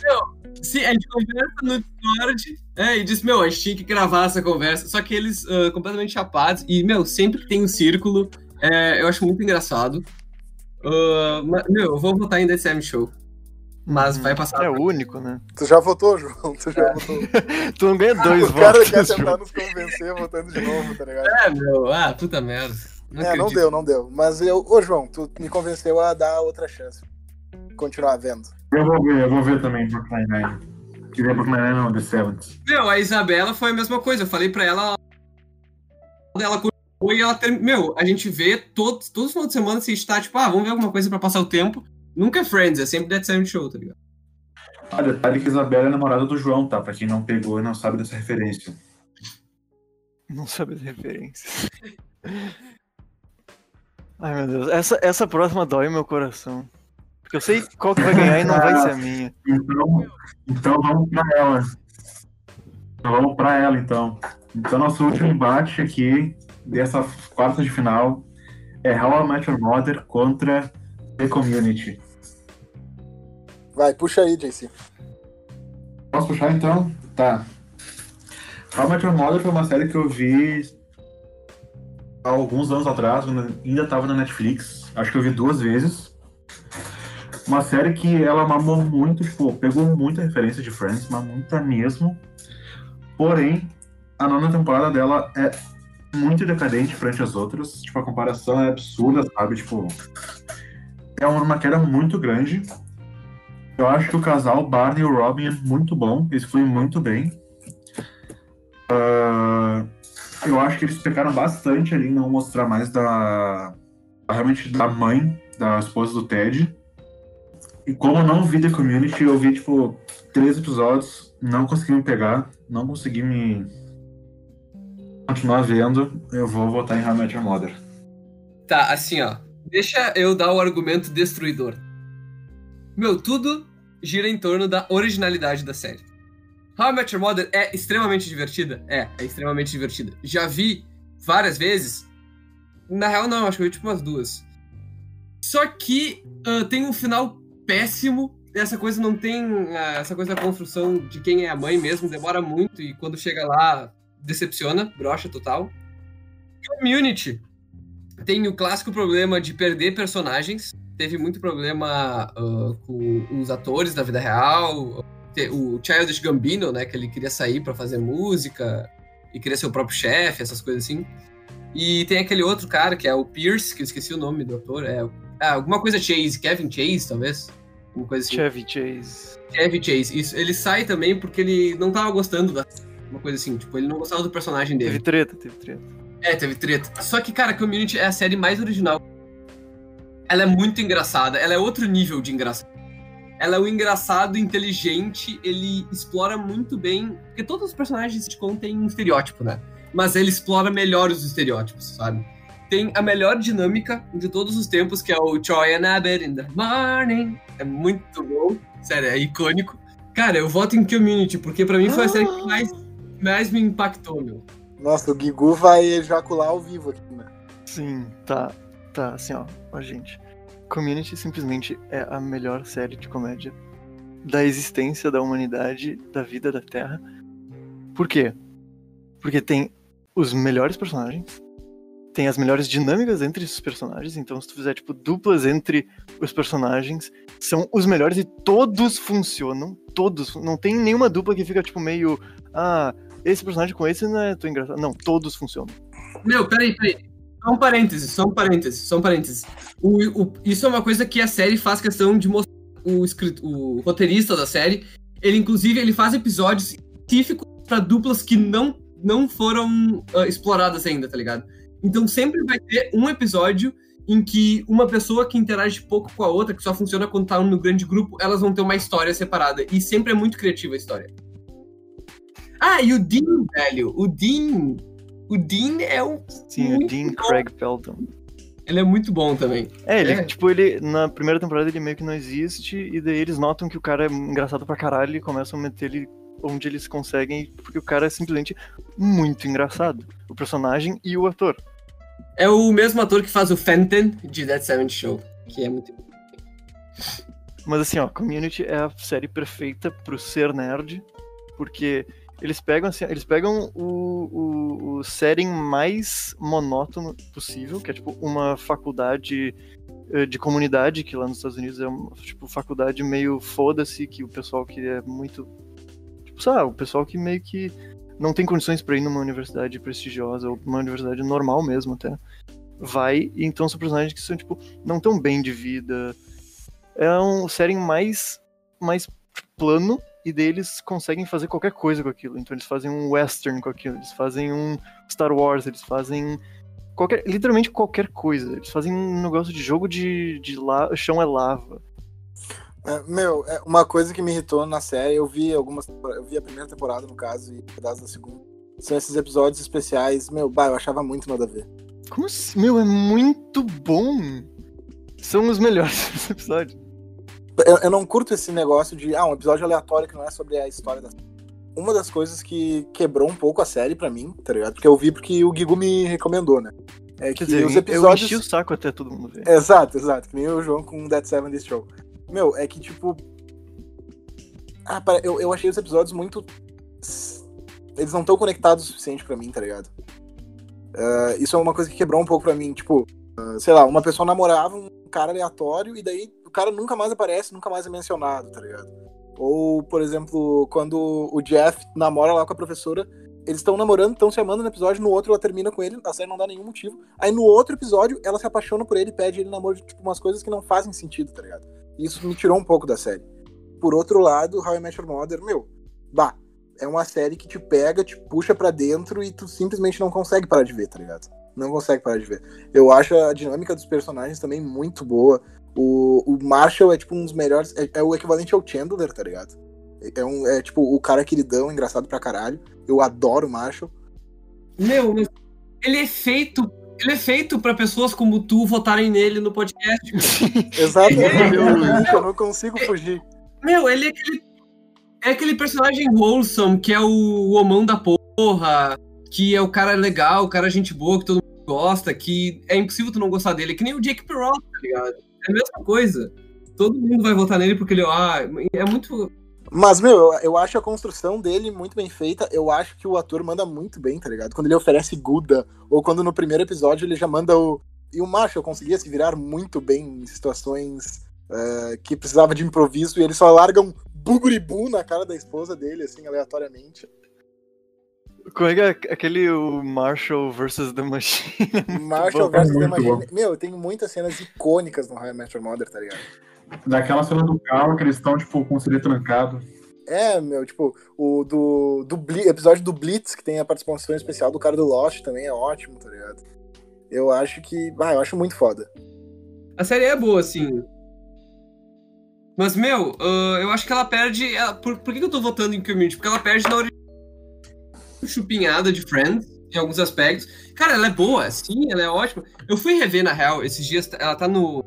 Meu, sim, a gente conversa no Discord é, e diz, meu, a gente tinha que gravar essa conversa. Só que eles ah, completamente chapados. E, meu, sempre que tem um círculo, é, eu acho muito engraçado. Ah, mas, meu, eu vou votar em The Sam Show. Mas vai passar. É o único, né? Tu já votou, João? Tu já votou. Tu não ganha dois o cara votos. quer tentar nos convencer votando de novo, tá ligado? É, meu, ah, puta merda. Não é, não deu, não deu. Mas eu, ô João, tu me convenceu a dar outra chance. Continuar vendo. Eu vou ver, eu vou ver também Brooklyn Nine. Queria Brooklyn Nine não, The Seventh. Meu, a Isabela foi a mesma coisa. Eu falei pra ela. Ela curtiu e ela ter... Meu, a gente vê todos, todos os finais de semana se a gente tá, tipo, ah, vamos ver alguma coisa pra passar o tempo. Nunca é Friends, é sempre Dead Seven Show, tá ligado? Ah, detalhe que Isabela é namorada do João, tá? Pra quem não pegou e não sabe dessa referência. Não sabe as referências. Ai, meu Deus. Essa, essa próxima dói meu coração. Porque eu sei qual que vai ganhar e não vai ser a minha. Então, então vamos pra ela. Então vamos pra ela, então. Então, nosso último embate aqui, dessa quarta de final, é How I Met Your Mother contra The Community. Vai, puxa aí, JC. Posso puxar, então? Tá. How I Met Your Mother foi uma série que eu vi há alguns anos atrás, quando ainda tava na Netflix. Acho que eu vi duas vezes. Uma série que ela mamou muito, tipo, pegou muita referência de Friends, mas muita mesmo. Porém, a nona temporada dela é muito decadente frente às outras. Tipo, a comparação é absurda, sabe? Tipo, é uma queda muito grande. Eu acho que o casal Barney e o Robin é muito bom, eles fluem muito bem. Ah, eu acho que eles pecaram bastante ali em não mostrar mais da. realmente da mãe, da esposa do Ted. E como eu não vi The Community, eu vi, tipo, três episódios, não consegui me pegar, não consegui me. continuar vendo, eu vou votar em How Mother. Tá, assim, ó. Deixa eu dar o argumento destruidor. Meu, tudo gira em torno da originalidade da série. How I Met Your Mother é extremamente divertida? É, é extremamente divertida. Já vi várias vezes. Na real, não, acho que eu vi tipo umas duas. Só que ah, tem um final péssimo. Essa coisa não tem. ah, essa coisa da construção de quem é a mãe mesmo demora muito e quando chega lá decepciona, brocha total. Community tem o clássico problema de perder personagens. Teve muito problema ah, com os atores da vida real. O Childish Gambino, né? Que ele queria sair pra fazer música e queria ser o próprio chefe, essas coisas assim. E tem aquele outro cara que é o Pierce, que eu esqueci o nome do ator. É ah, alguma coisa Chase, Kevin Chase, talvez. Uma coisa assim. Chevy Chase. Kevin Chase. Isso. Ele sai também porque ele não tava gostando da. Uma coisa assim, tipo, ele não gostava do personagem dele. Teve treta, teve treta. É, teve treta. Só que, cara, Community é a série mais original. Ela é muito engraçada. Ela é outro nível de engraçado. Ela é um engraçado inteligente. Ele explora muito bem. Porque todos os personagens de sitcom têm um estereótipo, né? Mas ele explora melhor os estereótipos, sabe? Tem a melhor dinâmica de todos os tempos, que é o Troy and Abed in the morning. É muito bom. Sério, é icônico. Cara, eu voto em Community, porque pra mim foi a série que mais, mais me impactou, meu. Nossa, o Guigu vai ejacular ao vivo aqui, né? Sim, tá. Tá, assim, ó. Ó, gente. Community simplesmente é a melhor série de comédia da existência da humanidade, da vida da Terra. Por quê? Porque tem os melhores personagens, tem as melhores dinâmicas entre esses personagens, então se tu fizer, tipo, duplas entre os personagens, são os melhores e todos funcionam, todos, não tem nenhuma dupla que fica, tipo, meio, ah, esse personagem com esse não é tão engraçado. Não, todos funcionam. Meu, peraí, peraí. Só um parênteses, só um parênteses, só um parênteses. O, o- isso é uma coisa que a série faz questão de mostrar. O, escrito, o roteirista da série, ele inclusive ele faz episódios específicos pra duplas que não, não foram ah, exploradas ainda, tá ligado? Então sempre vai ter um episódio em que uma pessoa que interage pouco com a outra, que só funciona quando tá no grande grupo, elas vão ter uma história separada. E sempre é muito criativa a história. Ah, e o Dean, velho. O Dean. O Dean é um. Sim, o Dean bom. Craig Pelton. Ele é muito bom também. É, ele, É. tipo, ele, na primeira temporada ele meio que não existe, e daí eles notam que o cara é engraçado pra caralho e começam a meter ele onde eles conseguem, porque o cara é simplesmente muito engraçado. O personagem e o ator. É o mesmo ator que faz o Fenton de Dead Seventh Show. Que é muito. Mas assim, ó, Community é a série perfeita pro ser nerd, porque eles pegam assim, eles pegam o, o, o setting mais monótono possível, que é tipo uma faculdade eh, de comunidade, que lá nos Estados Unidos é uma tipo, faculdade meio foda-se, que o pessoal que é muito. Tipo, sabe, o pessoal que meio que não tem condições pra ir numa universidade prestigiosa, ou uma universidade normal mesmo até. Vai, e então são personagens que são, tipo, não tão bem de vida, é um setting mais, mais plano e daí eles conseguem fazer qualquer coisa com aquilo. Então eles fazem um western com aquilo, eles fazem um Star Wars, eles fazem qualquer, literalmente qualquer coisa. Eles fazem um negócio de jogo de, de la, chão é lava. É, meu, é uma coisa que me irritou na série, eu vi algumas. Eu vi a primeira temporada, no caso, e um pedaço da segunda. São esses episódios especiais, meu, bah, eu achava muito nada a ver. Como assim? Meu, é muito bom. São os melhores episódios. Eu, eu não curto esse negócio de, ah, um episódio aleatório que não é sobre a história da Uma das coisas que quebrou um pouco a série pra mim, tá ligado? Porque eu vi porque o Guigu me recomendou, né? É que Quer dizer, os eu episódios. enchi o saco até todo mundo ver. Exato, exato. Que nem o João com Dead Seven This Show. Meu, é que tipo. Ah, pare- eu, eu achei os episódios muito. Eles não estão conectados o suficiente pra mim, tá ligado? Ah, isso é uma coisa que quebrou um pouco pra mim. Tipo, ah, sei lá, uma pessoa namorava um cara aleatório e daí cara nunca mais aparece, nunca mais é mencionado, tá ligado? Ou, por exemplo, quando o Jeff namora lá com a professora, eles estão namorando, estão se amando no episódio, no outro ela termina com ele, a série não dá nenhum motivo. Aí no outro episódio, ela se apaixona por ele e pede ele namoro de tipo, umas coisas que não fazem sentido, tá ligado? E isso me tirou um pouco da série. por outro lado, How I Met Your Mother, meu, bah, é uma série que te pega, te puxa pra dentro e tu simplesmente não consegue parar de ver, tá ligado? Não consegue parar de ver. Eu acho a dinâmica dos personagens também muito boa. O, o Marshall é tipo um dos melhores. É, é o equivalente ao Chandler, tá ligado? É, um, é tipo o cara queridão, engraçado pra caralho. Eu adoro o Marshall. Meu, ele é feito. Ele é feito pra pessoas como tu votarem nele no podcast. Exato, É, eu, meu. eu não consigo fugir. Meu, ele é aquele. É aquele personagem wholesome, que é o homão da porra, que é o cara legal, o cara gente boa, que todo mundo gosta, que é impossível tu não gostar dele. É que nem o Jake Peralta, tá ligado? É a mesma coisa. Todo mundo vai votar nele porque ele, ah, é muito. Mas, meu, eu, acho a construção dele muito bem feita. Eu acho que o ator manda muito bem, tá ligado? Quando ele oferece Guda, ou quando no primeiro episódio ele já manda o. E o Marshall conseguia se virar muito bem em situações eh, que precisava de improviso e ele só larga um buguribu na cara da esposa dele, assim, aleatoriamente. Como é que é aquele o Marshall vs. The Machine? Marshall bom. vs. The Muito Machine. Meu, tem muitas cenas icônicas no Met Your Mother, tá ligado? Daquela cena do carro que eles estão, tipo, com o CD trancado. É, meu, tipo, o do, do episódio do Blitz, que tem a participação especial do cara do Lost também é ótimo, tá ligado? Eu acho que. Ah, eu acho muito foda. A série é boa, assim. Mas, meu, ah, eu acho que ela perde. ela- por, por que que eu tô votando em Community? Porque ela perde na origem chupinhada de Friends, em alguns aspectos. Cara, ela é boa, sim, ela é ótima. Eu fui rever, na real, esses dias, ela tá no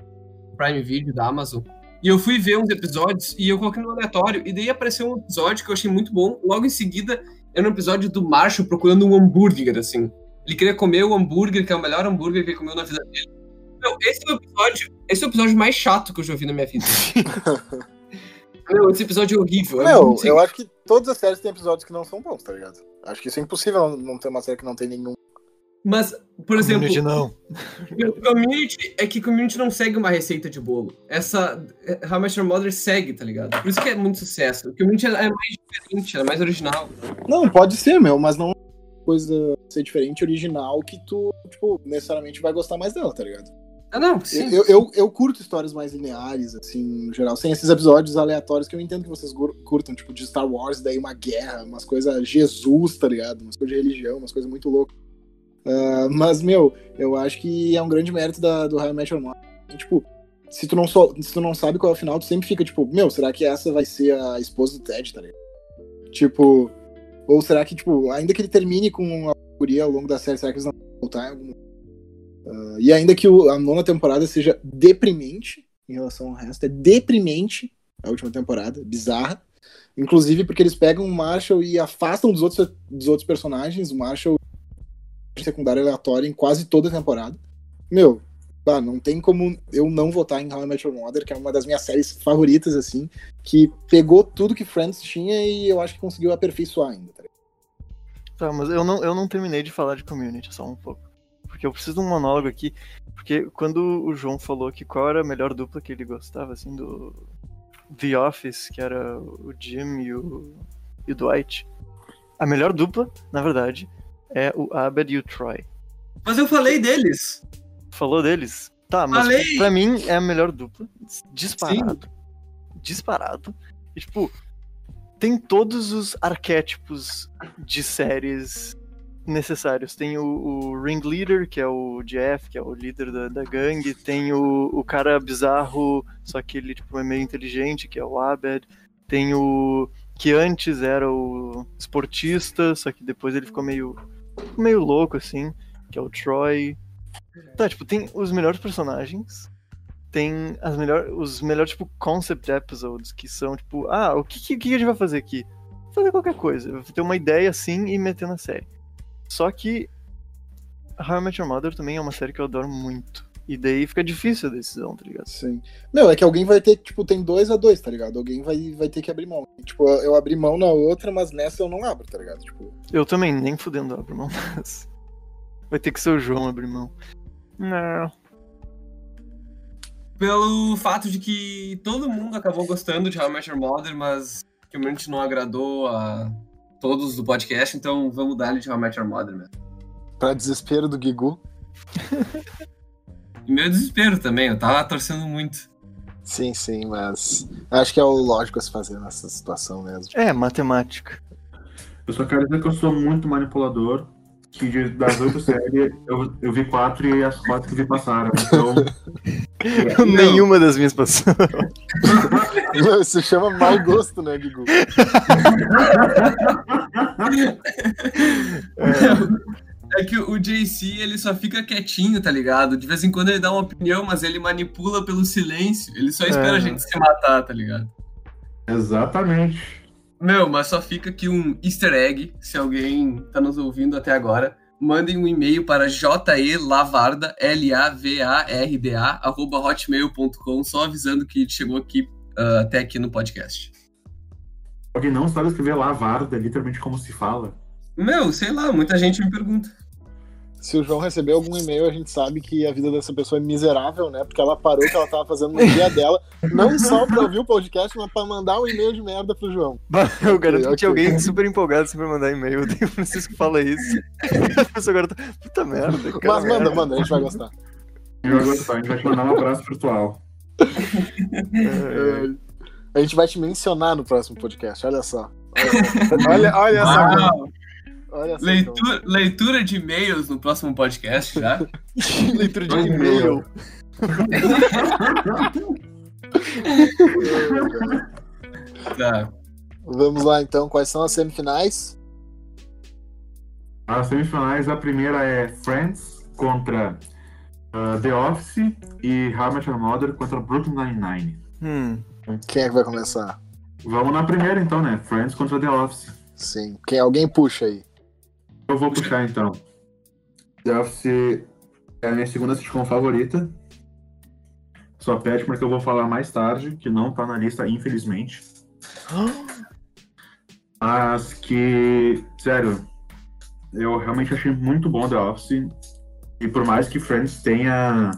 Prime Video da Amazon. E eu fui ver uns episódios e eu coloquei no aleatório. E daí apareceu um episódio que eu achei muito bom. Logo em seguida, era um episódio do Marshall procurando um hambúrguer, assim. Ele queria comer o hambúrguer, que é o melhor hambúrguer que ele comeu na vida dele. Meu, esse é o episódio, esse é o episódio mais chato que eu já vi na minha vida. Meu, esse episódio é horrível. é Meu, sem eu acho que todas as séries têm episódios que não são bons, tá ligado? Acho que isso é impossível não, ter uma série que não tem nenhum. Mas, por exemplo, Community não. o Community é que Community não segue uma receita de bolo. Essa é, How I Met Your Mother segue, tá ligado? Por isso que é muito sucesso. O Community é mais diferente, é mais original. Não, pode ser, meu, mas não é uma coisa ser diferente, original, que tu, tipo, necessariamente vai gostar mais dela, tá ligado? Ah, não, sim. Eu, eu, eu curto histórias mais lineares, assim, no geral, sem esses episódios aleatórios que eu entendo que vocês curtam, tipo, de Star Wars, daí uma guerra, umas coisas Jesus, tá ligado? Umas coisas de religião, umas coisas muito loucas. Ah, mas, meu, eu acho que é um grande mérito da, do How I Met Your Mother. E, tipo, se tu, não só, se tu não sabe qual é o final, tu sempre fica, tipo, meu, será que essa vai ser a esposa do Ted, tá ligado? Tipo, ou será que, tipo, ainda que ele termine com a guria ao longo da série, será que eles não vão voltar em algum Uh, e ainda que o- a nona temporada seja deprimente em relação ao resto, é deprimente a última temporada, bizarra. Inclusive porque eles pegam o Marshall e afastam dos outros, dos outros personagens. O Marshall é secundário aleatório em quase toda a temporada. Meu, bah, não tem como eu não votar em How I Met Your Mother, que é uma das minhas séries favoritas, assim, que pegou tudo que Friends tinha e eu acho que conseguiu aperfeiçoar ainda. tá? Tá, mas eu não, eu não terminei de falar de community, só um pouco. Porque eu preciso de um monólogo aqui. Porque quando o João falou que qual era a melhor dupla que ele gostava, assim, do The Office, que era o Jim e o, e o Dwight. A melhor dupla, na verdade, é o Abed e o Troy. Mas eu falei deles. Falou deles? Tá, mas Falei! pra mim é a melhor dupla. Disparado. Disparado. E, tipo, tem todos os arquétipos de séries necessários. Tem o, o ringleader, que é o Jeff, que é o líder da, da gangue. Tem o, o cara bizarro, só que ele tipo, é meio inteligente, que é o Abed. Tem o que antes era o esportista, só que depois ele ficou meio, meio louco, assim, que é o Troy. Tá, tipo, tem os melhores personagens. Tem as melhor, os melhores, tipo, concept episodes, que são, tipo, ah, o que, que, que a gente vai fazer aqui? Fazer qualquer coisa. Ter uma ideia assim e meter na série. Só que How I Met Your Mother também é uma série que eu adoro muito. E daí fica difícil a decisão, tá ligado? Sim. Meu, é que alguém vai ter, tipo, tem dois a dois, tá ligado? Alguém vai, vai ter que abrir mão. Tipo, eu abri mão na outra, mas nessa eu não abro, tá ligado? Tipo, Eu também, nem fudendo abro mão. Mas... Vai ter que ser o João abrir mão. Não. Pelo fato de que todo mundo acabou gostando de How I Met Your Mother, mas Community não agradou a todos do podcast, então vamos dar de How I Met Your Mother mesmo. pra desespero do Guigu. E meu desespero também, eu tava torcendo muito. Sim, sim, mas acho que é o lógico a se fazer nessa situação mesmo. É, matemática. Eu só quero dizer que eu sou muito manipulador. Que de- das oito séries, eu, eu vi quatro e as quatro que vi passaram. Então, Nenhuma das minhas pessoas. Isso chama mau gosto, né, Gugu? É que o JC, ele só fica quietinho, tá ligado? De vez em quando ele dá uma opinião, mas ele manipula pelo silêncio. Ele só espera É. a gente se matar, tá ligado? exatamente. Meu, mas só fica aqui um easter egg, se alguém tá nos ouvindo até agora. Mandem um e-mail para jelavarda, L-A-V-A-R-D-A, arroba hotmail.com, só avisando que chegou aqui, ah, até aqui no podcast. Alguém não sabe escrever lavarda, literalmente como se fala. Meu, sei lá, muita gente me pergunta. Se o João receber algum e-mail, a gente sabe que a vida dessa pessoa é miserável, né? Porque ela parou o que ela tava fazendo no dia dela, não só pra ouvir o podcast, mas pra mandar um e-mail de merda pro João. Eu garanto que Ok. tinha alguém super empolgado sempre mandar e-mail. Eu tenho o Francisco que fala isso. A pessoa agora tá. Puta merda, cara. Mas manda, manda, a gente vai gostar. A gente vai gostar, a gente vai te mandar um abraço virtual. É, A gente vai te mencionar no próximo podcast, olha só. Olha, olha essa. Olha só. leitura, leitura de e-mails no próximo podcast já. Leitura de e-mail. Tá. Vamos lá então, quais são as semifinais? As semifinais, a primeira é Friends contra ah, The Office e How I Met Your Mother contra Brooklyn Nine-Nine. Hum. Quem é que vai começar? Vamos na primeira então, né? Friends contra The Office. Sim. Quem alguém puxa aí? Eu vou puxar então. The Office é a minha segunda sitcom favorita. Só pede porque eu vou falar mais tarde, que não tá na lista, infelizmente. Mas que, sério, eu realmente achei muito bom The Office. E por mais que Friends tenha,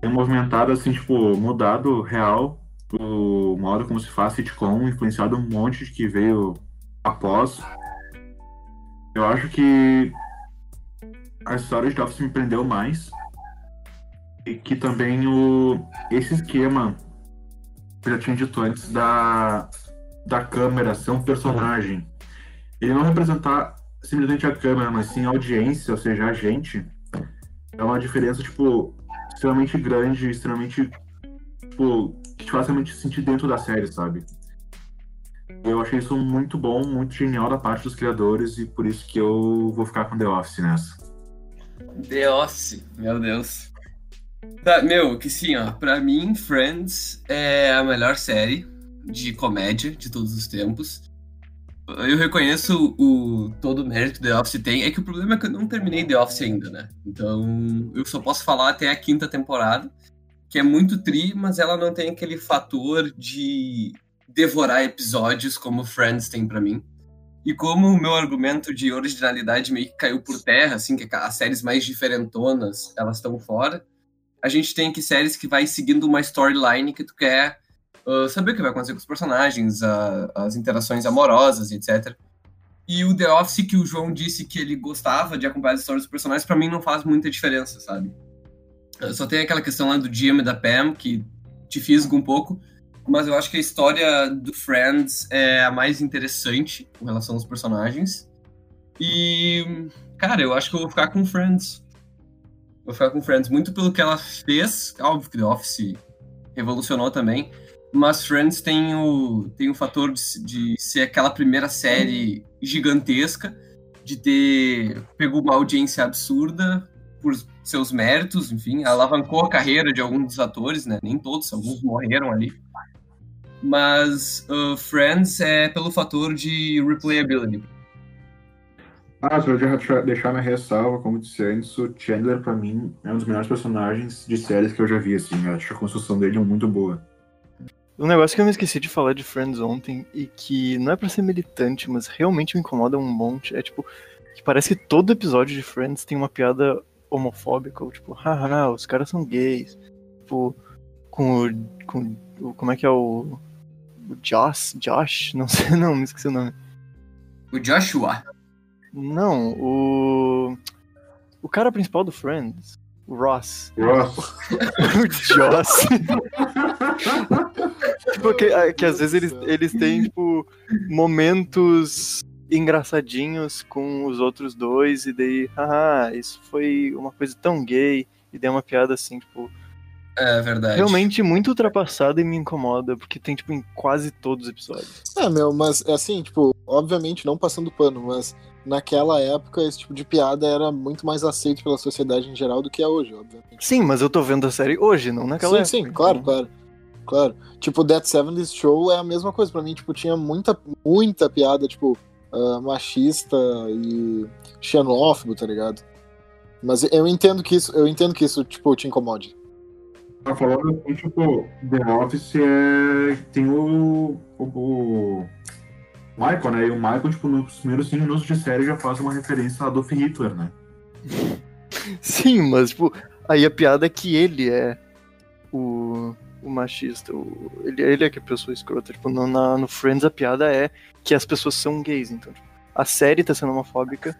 tenha movimentado, assim, tipo, mudado real o modo como se faz sitcom, influenciado um monte de que veio após. Eu acho que a história de Office me prendeu mais. E que também o, esse esquema que eu já tinha dito antes da, da câmera ser um personagem. Ele não representar simplesmente a câmera, mas sim a audiência, ou seja, a gente. É uma diferença, tipo, extremamente grande, extremamente, tipo, que te faz realmente sentir dentro da série, sabe? Eu achei isso muito bom, muito genial da parte dos criadores e por isso que eu vou ficar com The Office nessa. The Office, meu Deus. Tá, meu, que sim, ó. Pra mim, Friends é a melhor série de comédia de todos os tempos. Eu reconheço o todo o mérito que The Office tem. É que o problema é que eu não terminei The Office ainda, né? Então, eu só posso falar até a quinta temporada, que é muito tri, mas ela não tem aquele fator de devorar episódios como Friends tem pra mim. E como o meu argumento de originalidade meio que caiu por terra, assim, que as séries mais diferentonas, elas estão fora, a gente tem aqui séries que vai seguindo uma storyline que tu quer uh, saber o que vai acontecer com os personagens, a- as interações amorosas, etc. E o The Office, que o João disse que ele gostava de acompanhar as histórias dos personagens, pra mim não faz muita diferença, sabe? Só tem aquela questão lá do Jim e da Pam, que te fisga um pouco, mas eu acho que a história do Friends é a mais interessante com relação aos personagens. E, cara, eu acho que eu vou ficar com Friends. Vou ficar com Friends muito pelo que ela fez. Óbvio que The Office revolucionou também. Mas Friends tem o, tem o fator de, de ser aquela primeira série gigantesca, de ter pegou uma audiência absurda por seus méritos, enfim, alavancou a carreira de alguns dos atores, né? Nem todos, alguns morreram ali. Mas uh, Friends é pelo fator de replayability. Ah, só deixar, deixar minha ressalva, como disse antes, o Chandler, pra mim, é um dos melhores personagens de séries que eu já vi, assim. Eu acho a construção dele é muito boa. Um negócio que eu me esqueci de falar de Friends ontem e que não é pra ser militante, mas realmente me incomoda um monte. É tipo, que parece que todo episódio de Friends tem uma piada homofóbica, ou tipo, haha, os caras são gays. Tipo, com o. Com, o como é que é o. O Josh? Josh? Não sei, não, me esqueci o nome. O Joshua. Não, o. O cara principal do Friends. Ross. Ross. o Joss. tipo, que, ah, que às vezes eles, eles têm, tipo, momentos engraçadinhos com os outros dois, e daí, ah, isso foi uma coisa tão gay, e daí uma piada assim, tipo, É verdade. realmente muito ultrapassada e me incomoda, porque tem, tipo, em quase todos os episódios. É, meu, mas assim, tipo, obviamente não passando pano, mas naquela época esse tipo de piada era muito mais aceito pela sociedade em geral do que é hoje, obviamente. Sim, mas eu tô vendo a série hoje, não naquela sim, época. sim, claro, então- claro. Claro. Tipo, Dead 70 Show é a mesma coisa. Pra mim, tipo, tinha muita, muita piada, tipo, ah, machista e xenófobo, tá ligado? Mas eu entendo que isso, eu entendo que isso, tipo, te incomode. Tá falando assim, tipo, The Office é. Tem o. o, o Michael, né? E o Michael, tipo, nos primeiros cinco minutos de série já faz uma referência a Adolf Hitler, né? Sim, mas, tipo, aí a piada é que ele é o, o machista. O, ele, ele é que é a pessoa escrota. Tipo, no, na- no Friends a piada é que as pessoas são gays. Então, tipo, a série tá sendo homofóbica,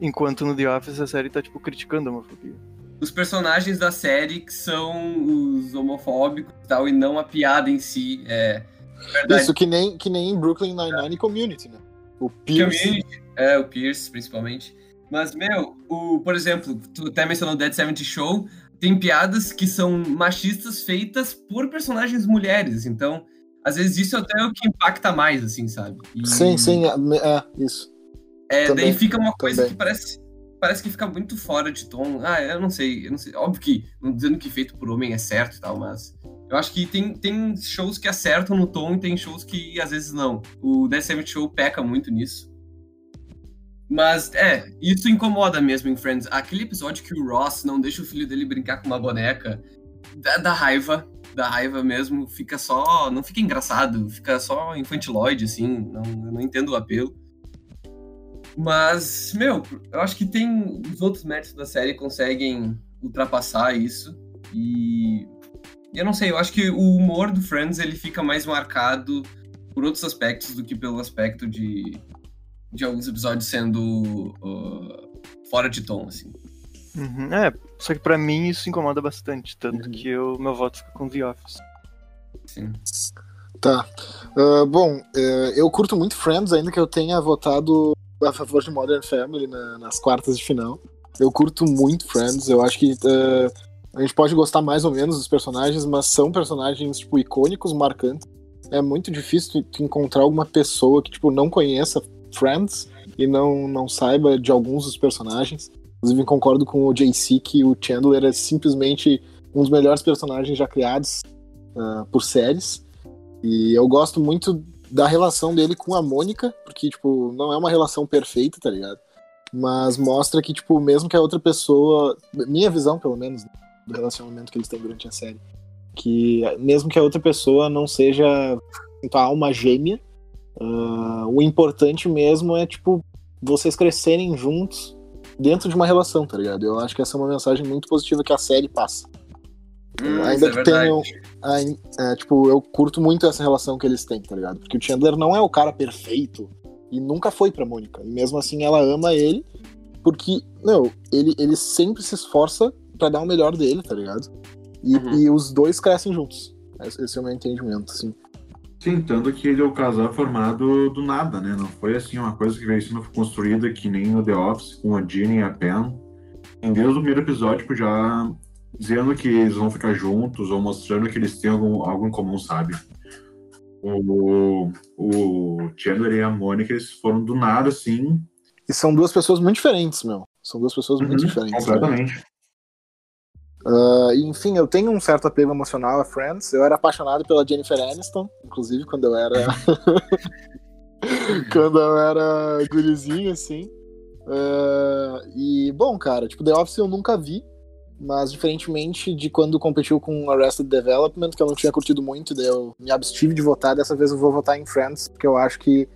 enquanto no The Office a série tá, tipo, criticando a homofobia. Os personagens da série que são os homofóbicos e tal, e não a piada em si. É verdade. Isso que nem, que nem em Brooklyn Nine-Nine e Community, né? O Pierce. Community, é, o Pierce, principalmente. Mas, meu, o, por exemplo, tu até mencionou o Dead 70 Show, tem piadas que são machistas feitas por personagens mulheres, então, às vezes isso até é o que impacta mais, assim, sabe? E, Sim, sim, é, é, isso. É, também, daí fica uma coisa também. que parece, parece que fica muito fora de tom. Ah, eu não sei, eu não sei. Óbvio que, não dizendo que feito por homem é certo e tal, mas eu acho que tem, tem shows que acertam no tom e tem shows que às vezes não. O Dead 70 Show peca muito nisso. Mas, é, isso incomoda mesmo em Friends. Aquele episódio que o Ross não deixa o filho dele brincar com uma boneca, dá raiva, dá raiva mesmo, fica só. Não fica engraçado, fica só infantiloide, assim, não, eu não entendo o apelo. Mas, meu, eu acho que tem. Os outros méritos da série conseguem ultrapassar isso. E. eu não sei, eu acho que o humor do Friends ele fica mais marcado por outros aspectos do que pelo aspecto de, de alguns episódios sendo uh, fora de tom, assim. Uhum, É, só que pra mim isso incomoda bastante, tanto Uhum. que eu, meu voto fica com The Office. Sim. Tá. Ah, bom, eh, eu curto muito Friends, ainda que eu tenha votado a favor de Modern Family na- nas quartas de final. Eu curto muito Friends, eu acho que eh, a gente pode gostar mais ou menos dos personagens, mas são personagens, tipo, icônicos, marcantes. É muito difícil tu, encontrar alguma pessoa que, tipo, não conheça Friends e não, não saiba de alguns dos personagens. Inclusive, concordo com o JC que o Chandler é simplesmente um dos melhores personagens já criados ah, por séries. E eu gosto muito da relação dele com a Mônica, porque, tipo, não é uma relação perfeita, tá ligado? Mas mostra que, tipo, mesmo que a outra pessoa. Minha visão, pelo menos, né, do relacionamento que eles têm durante a série. Que mesmo que a outra pessoa não seja tua alma gêmea, ah, o importante mesmo é, tipo, vocês crescerem juntos dentro de uma relação, tá ligado? Eu acho que essa é uma mensagem muito positiva que a série passa. Hum, Ainda é que tenham- é, tipo, eu curto muito essa relação que eles têm, tá ligado? Porque o Chandler não é o cara perfeito e nunca foi pra Mônica. E mesmo assim ela ama ele porque, não, ele, ele sempre se esforça pra dar o melhor dele, tá ligado? E, Uhum. e os dois crescem juntos. Esse é o meu entendimento, assim. Sim, tanto que ele é o casal formado do nada, né? Não foi assim uma coisa que veio sendo construída que nem no The Office, com a Ginny e a Pen. Em desde o primeiro episódio, tipo, já dizendo que eles vão ficar juntos ou mostrando que eles têm algum, algo em comum, sabe? O, o Chandler e a Mônica, eles foram do nada, assim. E são duas pessoas muito diferentes, meu. São duas pessoas muito Uhum, diferentes. né? Completamente. Ah, e, enfim, eu tenho um certo apego emocional a Friends. Eu era apaixonado pela Jennifer Aniston, inclusive quando eu era. quando eu era gurizinho, assim. Ah, e, bom, cara, tipo, The Office eu nunca vi. Mas, diferentemente de quando competiu com Arrested Development, que eu não tinha curtido muito, daí eu me abstive de votar. Dessa vez eu vou votar em Friends, porque eu acho que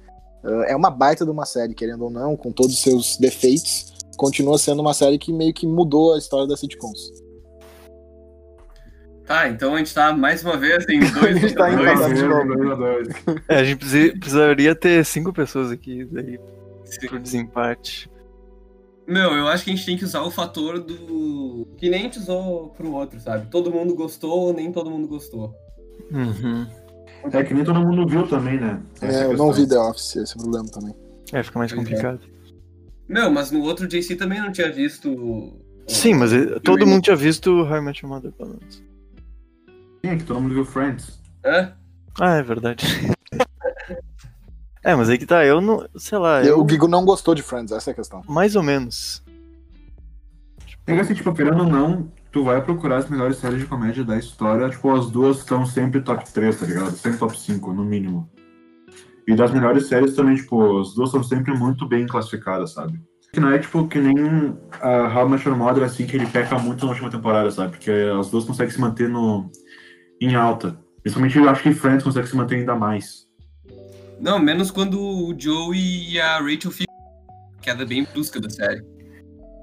ah, é uma baita de uma série, querendo ou não, com todos os seus defeitos. Continua sendo uma série que meio que mudou a história das sitcoms. Tá, então a gente tá mais uma vez em dois A gente tá em dois. empatado. de novo. Dois a dois. É, a gente preci- precisaria ter cinco pessoas aqui daí Sim. pro desempate. Meu, eu acho que a gente tem que usar o fator do. Que nem a gente usou pro outro, sabe? Todo mundo gostou ou nem todo mundo gostou. Uhum. É que nem todo mundo viu também, né? Essa É, eu não vi The Office, esse é o problema também. É, fica mais Pois é. complicado. Meu, mas no outro JC também não tinha visto. Sim, mas eh, todo mundo tinha visto How I Met Your Mother, pelo menos. Sim, é que todo mundo viu Friends. Hã? Ah, é verdade. é, mas aí que tá, eu não. Sei lá, Eu- eu. O Gigo não gostou de Friends, essa é a questão. Mais ou menos. É que assim, tipo, querendo ou não, tu vai procurar as melhores séries de comédia da história, tipo, as duas estão sempre top 3, tá ligado? Sempre top 5, no mínimo. E das melhores séries também, tipo, as duas são sempre muito bem classificadas, sabe? Que não é, tipo, que nem a How I Met Your Mother, assim, que ele peca muito na última temporada, sabe? Porque as duas conseguem se manter no... em alta. Principalmente, eu acho que Friends consegue se manter ainda mais. Não, menos quando o Joe e a Rachel ficam. Queda bem brusca da série.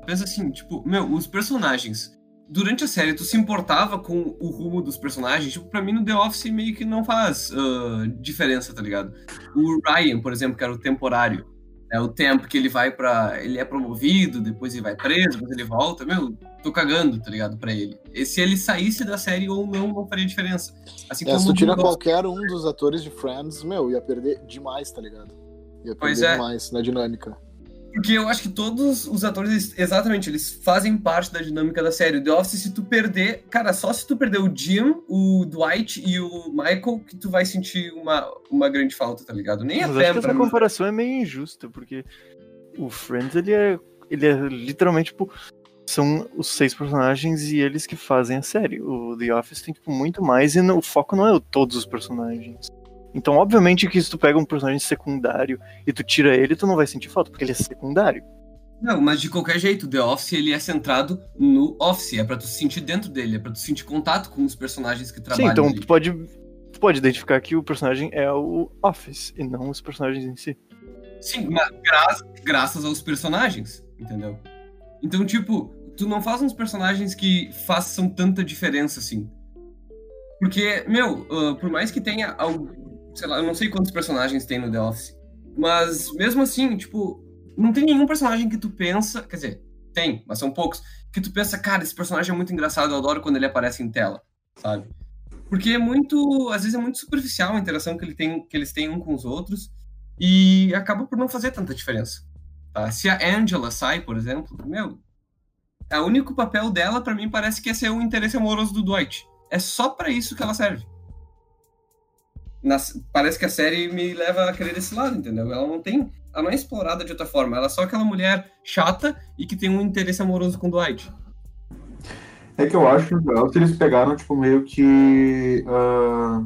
Pensa assim, tipo, meu, os personagens. Durante a série, tu se importava com o rumo dos personagens? Tipo, pra mim no The Office meio que não faz ah, diferença, tá ligado? O Ryan, por exemplo, que era o temporário. É o tempo que ele vai pra. Ele é promovido, depois ele vai preso, depois ele volta. Meu, tô cagando, tá ligado? Pra ele. E se ele saísse da série ou não, não faria diferença. Assim É, se tu tira qualquer um dos atores de Friends, meu, ia perder demais, tá ligado? Ia perder Pois é. demais na dinâmica. Porque eu acho que todos os atores, exatamente, eles fazem parte da dinâmica da série. O The Office, se tu perder. Cara, só se tu perder o Jim, o Dwight e o Michael, que tu vai sentir uma, uma grande falta, tá ligado? Nem a Mas acho Pam que essa mim. comparação é meio injusta, porque o Friends, ele é. Ele é literalmente, tipo. São os seis personagens e eles que fazem a série. O The Office tem, tipo, muito mais e no- o foco não é o todos os personagens. Então, obviamente que se tu pega um personagem secundário e tu tira ele, tu não vai sentir falta, porque ele é secundário. Não, mas de qualquer jeito, o The Office, ele é centrado no Office. É pra tu se sentir dentro dele, é pra tu sentir contato com os personagens que Sim, trabalham então ali. tu pode, tu pode identificar que o personagem é o Office e não os personagens em si. Sim, mas gra- graças aos personagens, entendeu? Então, tipo, tu não faz uns personagens que façam tanta diferença assim. Porque, meu, ah, por mais que tenha algo. Sei lá, eu não sei quantos personagens tem no The Office. Mas mesmo assim, tipo, não tem nenhum personagem que tu pensa. Quer dizer, tem, mas são poucos. Que tu pensa, cara, esse personagem é muito engraçado, eu adoro quando ele aparece em tela, sabe? Porque é muito. Às vezes é muito superficial a interação que, ele tem, que eles têm um com os outros. E acaba por não fazer tanta diferença. tá? Se a Angela sai, por exemplo, meu, o único papel dela, pra mim, parece que é ser o interesse amoroso do Dwight. É só pra isso que ela serve. Parece que a série me leva a querer desse lado, entendeu? Ela não tem. Ela não é explorada de outra forma. Ela é só aquela mulher chata e que tem um interesse amoroso com o Dwight. É que eu acho que no Elton eles pegaram, tipo, meio que. ah,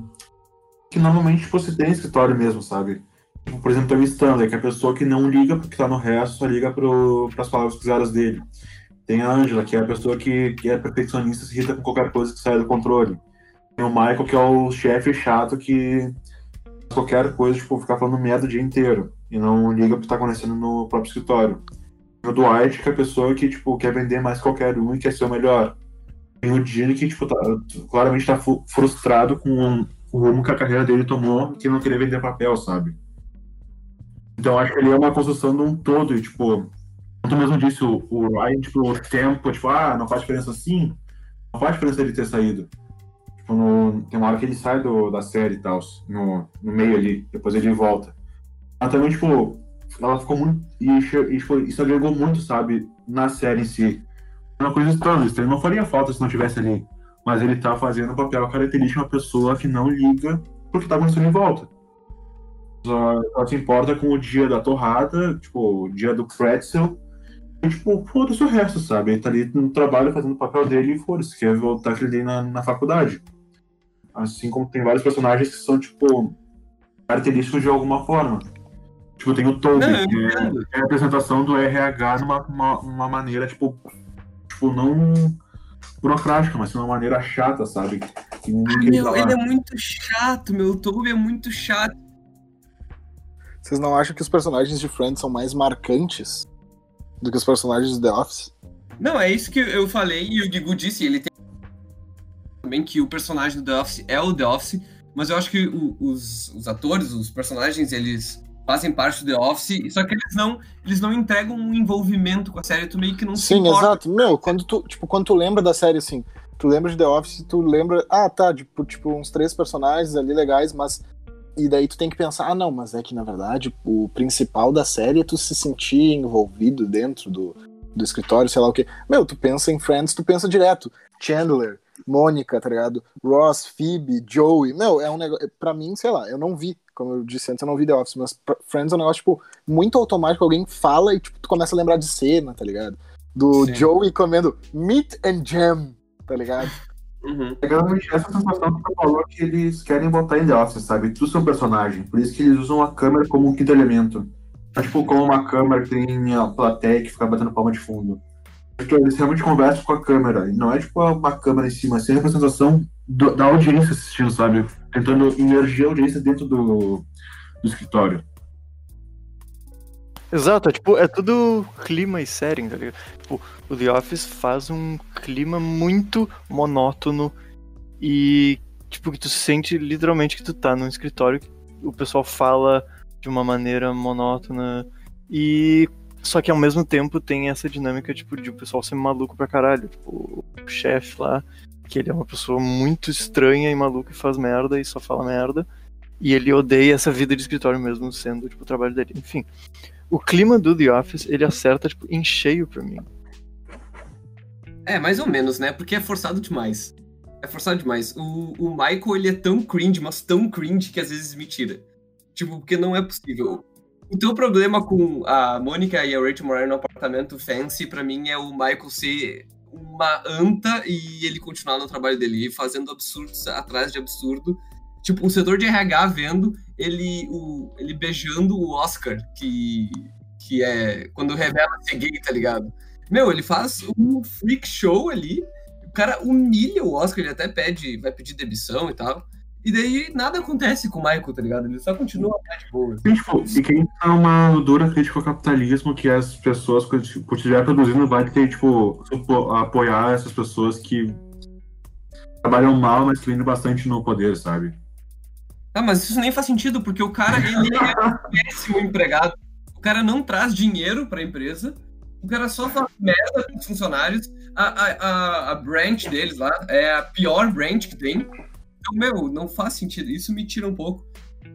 que normalmente, tipo, se tem escritório mesmo, sabe? Tipo, por exemplo, tem o Stanley, que é a pessoa que não liga porque tá no resto, só liga pro, pras palavras cruzadas dele. Tem a Angela, que é a pessoa que, que é perfeccionista, se irrita com qualquer coisa que sai do controle. Tem o Michael, que é o chefe chato que qualquer coisa, tipo, ficar falando merda o dia inteiro. E não liga pro que tá acontecendo no próprio escritório. Tem o Dwight, que é a pessoa que, tipo, quer vender mais qualquer um e quer ser o melhor. Tem o Dini, que, tipo, tá, claramente tá frustrado com o rumo que a carreira dele tomou, que não queria vender papel, sabe? Então acho que ele é uma construção de um todo, e, tipo, tu mesmo disse, o, o Ryan, tipo, o tempo, tipo, ah, não faz diferença assim, não faz diferença ele ter saído. Tipo, no- tem uma hora que ele sai do, da série e tal, no, no meio ali, depois ele volta. Ela também, tipo, ela ficou muito. E, e tipo, isso agregou muito, sabe, na série em si. Uma coisa estranha, ele não faria falta se não tivesse ali. Mas ele tá fazendo o papel característico de uma pessoa que não liga porque tá acontecendo em volta. Só, só se importa com o dia da torrada, tipo, o dia do pretzel. E, tipo, foda-se o resto, sabe? Ele tá ali no trabalho fazendo o papel dele e foda-se, quer voltar aquele dia na, na faculdade. Assim como tem vários personagens que são, tipo, característicos de alguma forma. Tipo, tem o Toby, Não, eu que é, é a apresentação do RH numa uma, uma maneira, tipo, tipo, não burocrática, mas de uma maneira chata, sabe? Que quer Meu, falar. ele é muito chato, meu. O Toby é muito chato. Vocês não acham que os personagens de Friends são mais marcantes do que os personagens de The Office? Não, é isso que eu falei e o Gugu disse. Ele tem também que o personagem do The Office é o The Office, mas eu acho que o- os, os atores, os personagens, eles fazem parte do The Office, só que eles não, eles não entregam um envolvimento com a série, tu meio que não se Sim, exato. Meu, quando tu, tipo, quando tu lembra da série, assim, tu lembra de The Office, tu lembra, ah, tá, tipo, tipo uns três personagens ali legais, mas. E daí tu tem que pensar, ah, não, mas é que na verdade o principal da série é tu se sentir envolvido dentro do, do escritório, sei lá o quê. Meu, tu pensa em Friends, tu pensa direto. Chandler, Mônica, tá ligado? Ross, Phoebe, Joey. Meu, é um negócio. Pra mim, sei lá, eu não vi, como eu disse antes, eu não vi The Office, mas Friends é um negócio, tipo, muito automático. Alguém fala e, tipo, tu começa a lembrar de cena, tá ligado? Do Sim. Joey comendo meat and jam, tá ligado? Uhum. Realmente essa sensação que tu falou que eles querem botar em The Office, sabe? Tu seu personagem. Por isso que eles usam a câmera como um quinto elemento. É tipo como uma câmera que tem a plateia que fica batendo palma de fundo. Tipo, eles realmente conversam com a câmera. E não é tipo uma câmera em cima, assim, é a representação do- da audiência assistindo, sabe? Tentando imergir a audiência dentro do, do escritório. Exato, é tipo, é tudo clima e setting, tá ligado? Tipo, o The Office faz um clima muito monótono e, tipo, que tu sente literalmente que tu tá num escritório, que o pessoal fala de uma maneira monótona e. Só que ao mesmo tempo tem essa dinâmica, tipo, de o pessoal ser maluco pra caralho. Tipo, o chefe lá, que ele é uma pessoa muito estranha e maluca e faz merda e só fala merda. E ele odeia essa vida de escritório mesmo sendo, tipo, o trabalho dele. Enfim. O clima do The Office, ele acerta, tipo, em cheio pra mim. É, mais ou menos, né? Porque é forçado demais. É forçado demais. O, o Michael, ele é tão cringe, mas tão cringe que às vezes me tira. Tipo, porque não é possível. O teu problema com a Mônica e a Rachel morarem no apartamento fancy, pra mim, é o Michael ser uma anta e ele continuar no trabalho dele, fazendo absurdos atrás de absurdo. Tipo, o setor de RH vendo ele, o, ele beijando o Oscar, que, que é quando revela ser gay, tá ligado? Meu, ele faz um freak show ali. O cara humilha o Oscar, ele até pede, vai pedir demissão e tal. E daí nada acontece com o Michael, tá ligado? Ele só continua a de boa. E, tipo, e quem tá uma dura crítica ao capitalismo que as pessoas, quando tipo, estiver produzindo, vai ter, tipo, apoiar essas pessoas que trabalham mal, mas que bastante no poder, sabe? Ah, mas isso nem faz sentido, porque o cara, ele é um péssimo empregado. O cara não traz dinheiro pra empresa. O cara só faz merda com os funcionários. A, a, a, a branch deles lá é a pior branch que tem. Então, meu, não faz sentido. Isso me tira um pouco.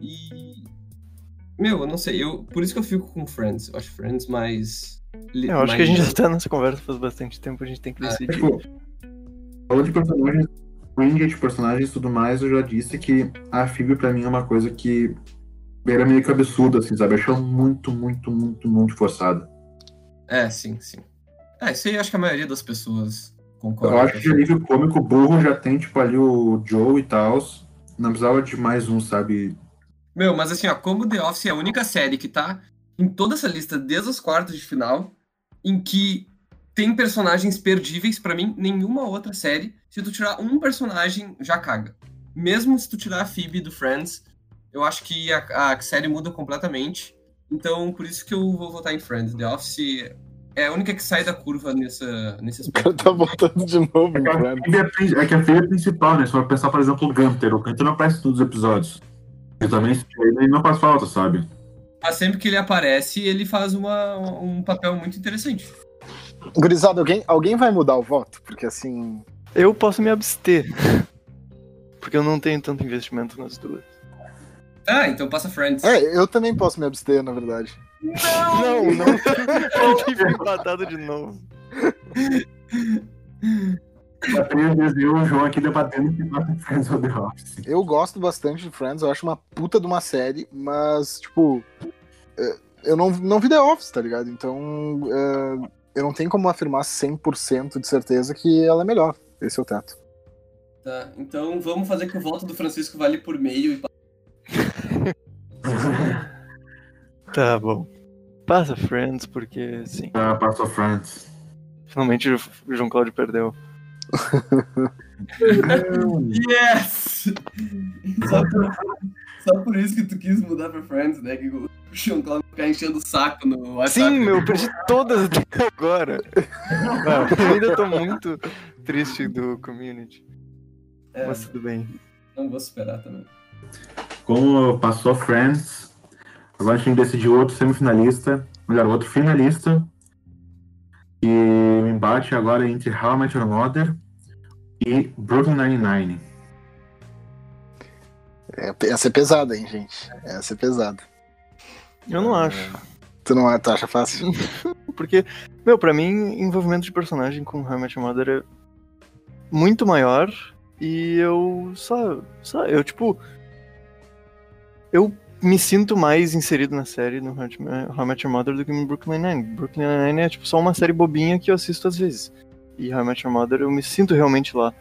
E. Meu, eu não sei. Eu, por isso que eu fico com Friends. Eu acho Friends mais. Eu acho mais- que a gente já tá nessa conversa faz bastante tempo, a gente tem que É, decidir. Tipo, falando de personagens, cringe de personagens e tudo mais, eu já disse que a Phoebe pra mim é uma coisa que era meio que absurda, assim, sabe? Eu acho ela muito, muito, muito, muito forçada. É, sim, sim. É, isso aí acho que a maioria das pessoas concorda. Eu acho que de nível cômico burro já tem, tipo, ali o Joe e tal. Não precisava de mais um, sabe? Meu, mas assim, ó, como The Office é a única série que tá em toda essa lista desde os quartos de final, em que tem personagens perdíveis, pra mim, nenhuma outra série, se tu tirar um personagem, já caga. Mesmo se tu tirar a Phoebe do Friends, eu acho que a, a série muda completamente. Então, por isso que eu vou votar em Friends. The Office é a única que sai da curva nessa, nesse O cara aspecto. tá voltando de novo É em que a é, é que a Phoebe é principal, né? Se for pensar, por exemplo, o Gunter. O Gunter não aparece em todos os episódios. Ele também ele não faz falta, sabe? Mas sempre que ele aparece, ele faz uma, um papel muito interessante. Gurizada, alguém, alguém vai mudar o voto? Porque assim. Eu posso me abster. Porque eu não tenho tanto investimento nas duas. Ah, então passa Friends. É, eu também posso me abster, na verdade. Não, não. Eu tive empatado de novo. Primeira vez eu e o João aqui debatendo que passa Friends ou The Office. Eu gosto bastante de Friends, eu acho uma puta de uma série, mas, tipo. é, Eu não, não vi The Office, tá ligado? Então. é, Eu não tenho como afirmar 100% de certeza que ela é melhor. Esse é o teto. Tá, então vamos fazer que o voto do Francisco vale por meio e Tá bom. Passa Friends, porque sim. Ah, passou Friends. Finalmente o João Cláudio perdeu. Yes! Só por, só por isso que tu quis mudar pra Friends, né? Que o Sean Clown ficar enchendo o saco no WhatsApp. Sim, meu, eu perdi todas até agora. Não, eu ainda tô muito triste do community. É, Mas tudo bem. não vou superar também. Como passou Friends, Agora a gente tem que decidir outro semifinalista, melhor, outro finalista. E o embate agora é entre How I Met Your Mother e Brooklyn Nine-Nine. É, essa é pesada, hein, gente? Essa é pesada. Eu não acho. Tu não tu acha fácil? Porque, meu, pra mim, envolvimento de personagem com Your Mother é muito maior. E eu só. só eu, tipo. Eu me sinto mais inserido na série no How I Met Your Mother do que no Brooklyn Nine-Nine. Brooklyn Nine-Nine é tipo só uma série bobinha que eu assisto às vezes. E How I Met Your Mother eu me sinto realmente lá.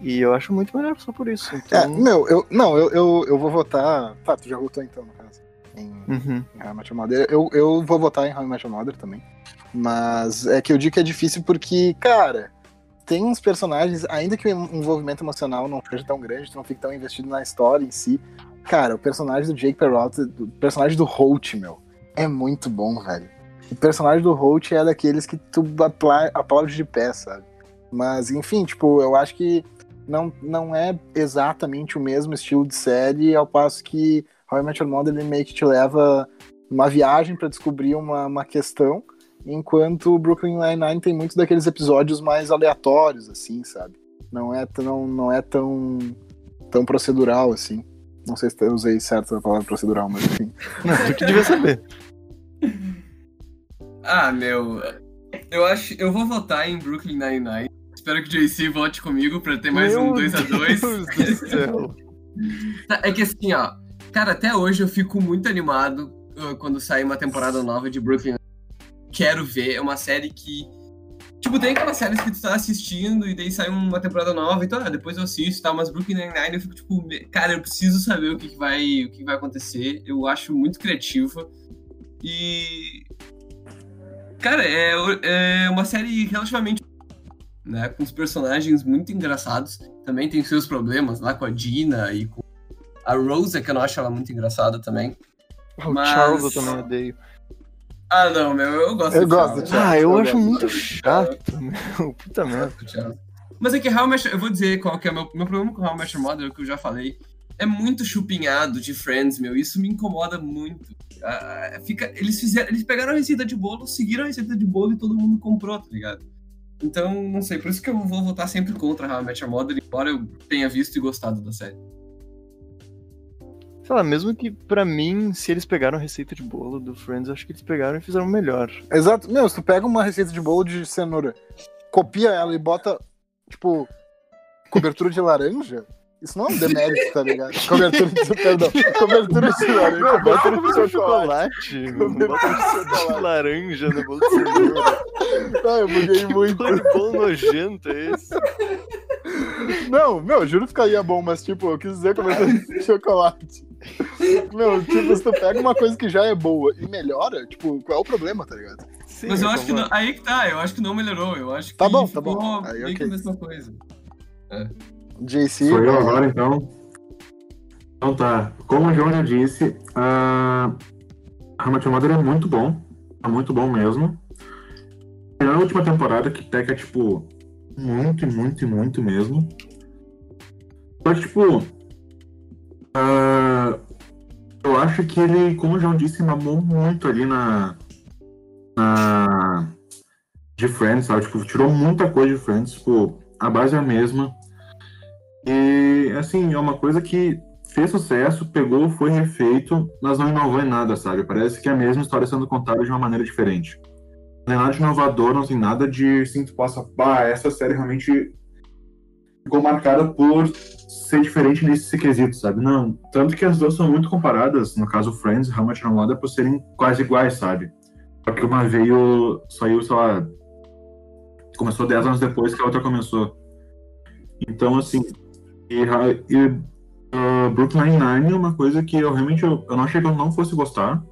E eu acho muito melhor só por isso. Então... É, meu, eu. Não, eu, eu, eu vou votar. Tá, tu já votou então, no caso. Em, Uhum. How I Met Your Mother. Eu, eu vou votar em How I Met Your Mother também. Mas é que eu digo que é difícil porque, cara, tem uns personagens, ainda que o envolvimento emocional não seja tão grande, tu não fique tão investido na história em si. Cara, o personagem do Jake Peralta, o personagem do Holt, meu, é muito bom, velho. O personagem do Holt é daqueles que tu apla- aplaude de pé, sabe? Mas, enfim, tipo, eu acho que não, não é exatamente o mesmo estilo de série, ao passo que How I Met Your Mother ele meio que te leva uma viagem pra descobrir uma, uma questão, enquanto o Brooklyn Nine-Nine tem muitos daqueles episódios mais aleatórios, assim, sabe? Não é, não, não é tão, tão procedural, assim. Não sei se eu usei certo a palavra procedural, mas enfim. Não, tu que devia saber. Ah, meu. Eu acho. Eu vou votar em Brooklyn Nine-Nine. Espero que o JC vote comigo pra ter mais um Meu 2x2. Deus do céu. É que assim, ó. Cara, até hoje eu fico muito animado uh, quando sai uma temporada nova de Brooklyn. Quero ver. É uma série que. Tipo, tem aquelas séries que tu tá assistindo e daí sai uma temporada nova, então, ah, depois eu assisto e tal, mas Brooklyn Nine-Nine eu fico tipo, cara, eu preciso saber o que, que vai, o que vai acontecer. Eu acho muito criativa. E. Cara, é, é uma série relativamente. Né, com os personagens muito engraçados. Também tem seus problemas lá com a Dina e com a Rosa, que eu não acho ela muito engraçada também. O Mas- Charles eu também odeio. Ah, não, meu, eu gosto Eu do gosto Charles. do Charles. Ah, eu eu acho muito chato, meu. Puta merda. Mas é que How eu vou dizer qual que é o meu, meu problema com How Your Mother, que eu já falei. É muito chupinhado de Friends, meu. Isso me incomoda muito. Ah, fica, eles, fizeram, eles pegaram a receita de bolo, seguiram a receita de bolo e todo mundo comprou, tá ligado? Então, não sei, por isso que eu vou votar sempre contra How I Met Your Mother, embora eu tenha visto e gostado da série. Sei lá, mesmo que pra mim, se eles pegaram a receita de bolo do Friends, acho que eles pegaram e fizeram melhor. Exato. Meu, se tu pega uma receita de bolo de cenoura, copia ela e bota, tipo, cobertura de laranja, isso não é um demérito, tá ligado? Cobertura de, perdão, cobertura de laranja, cobertura de chocolate. Cobertura Bota de chocolate. laranja no bolo de cenoura. Ah, eu buguei muito. Que bolo nojento é esse? Não, meu, juro que ficaria bom, mas tipo, eu quis dizer cobertura de chocolate. Meu, tipo, se tu pega uma coisa que já é boa e melhora, tipo, qual é o problema, tá ligado? Sim, Mas eu acho que não, aí que tá, eu acho que não melhorou. Eu acho que Tá bom, tá ficou bom. Aí, meio ok. que a mesma coisa. JC. Sou eu é, agora, então. Então tá. Como o João já disse, a Your Mother é muito bom. É muito bom mesmo. É a última temporada que pega, tipo, muito, muito, muito mesmo. Só que, tipo. Ah, eu acho que ele, como João disse, mamou muito ali na. na de Friends, sabe? Tipo, tirou muita coisa de Friends. Tipo, a base é a mesma. E, assim, é uma coisa que fez sucesso, pegou, foi refeito, mas não inovou em nada, sabe? Parece que é a mesma história sendo contada de uma maneira diferente. Não é nada de inovador, não tem nada de, assim, tu possa, pá, essa série realmente ficou marcada por ser diferente nesse quesito, sabe? Não, tanto que as duas são muito comparadas, no caso Friends e How Your Mother, por serem quase iguais, sabe? Só que uma veio, saiu, sei lá, começou 10 anos depois que a outra começou. Então, assim, e, e uh, Brooklyn Nine-Nine é uma coisa que eu realmente eu, eu não achei que eu não fosse gostar.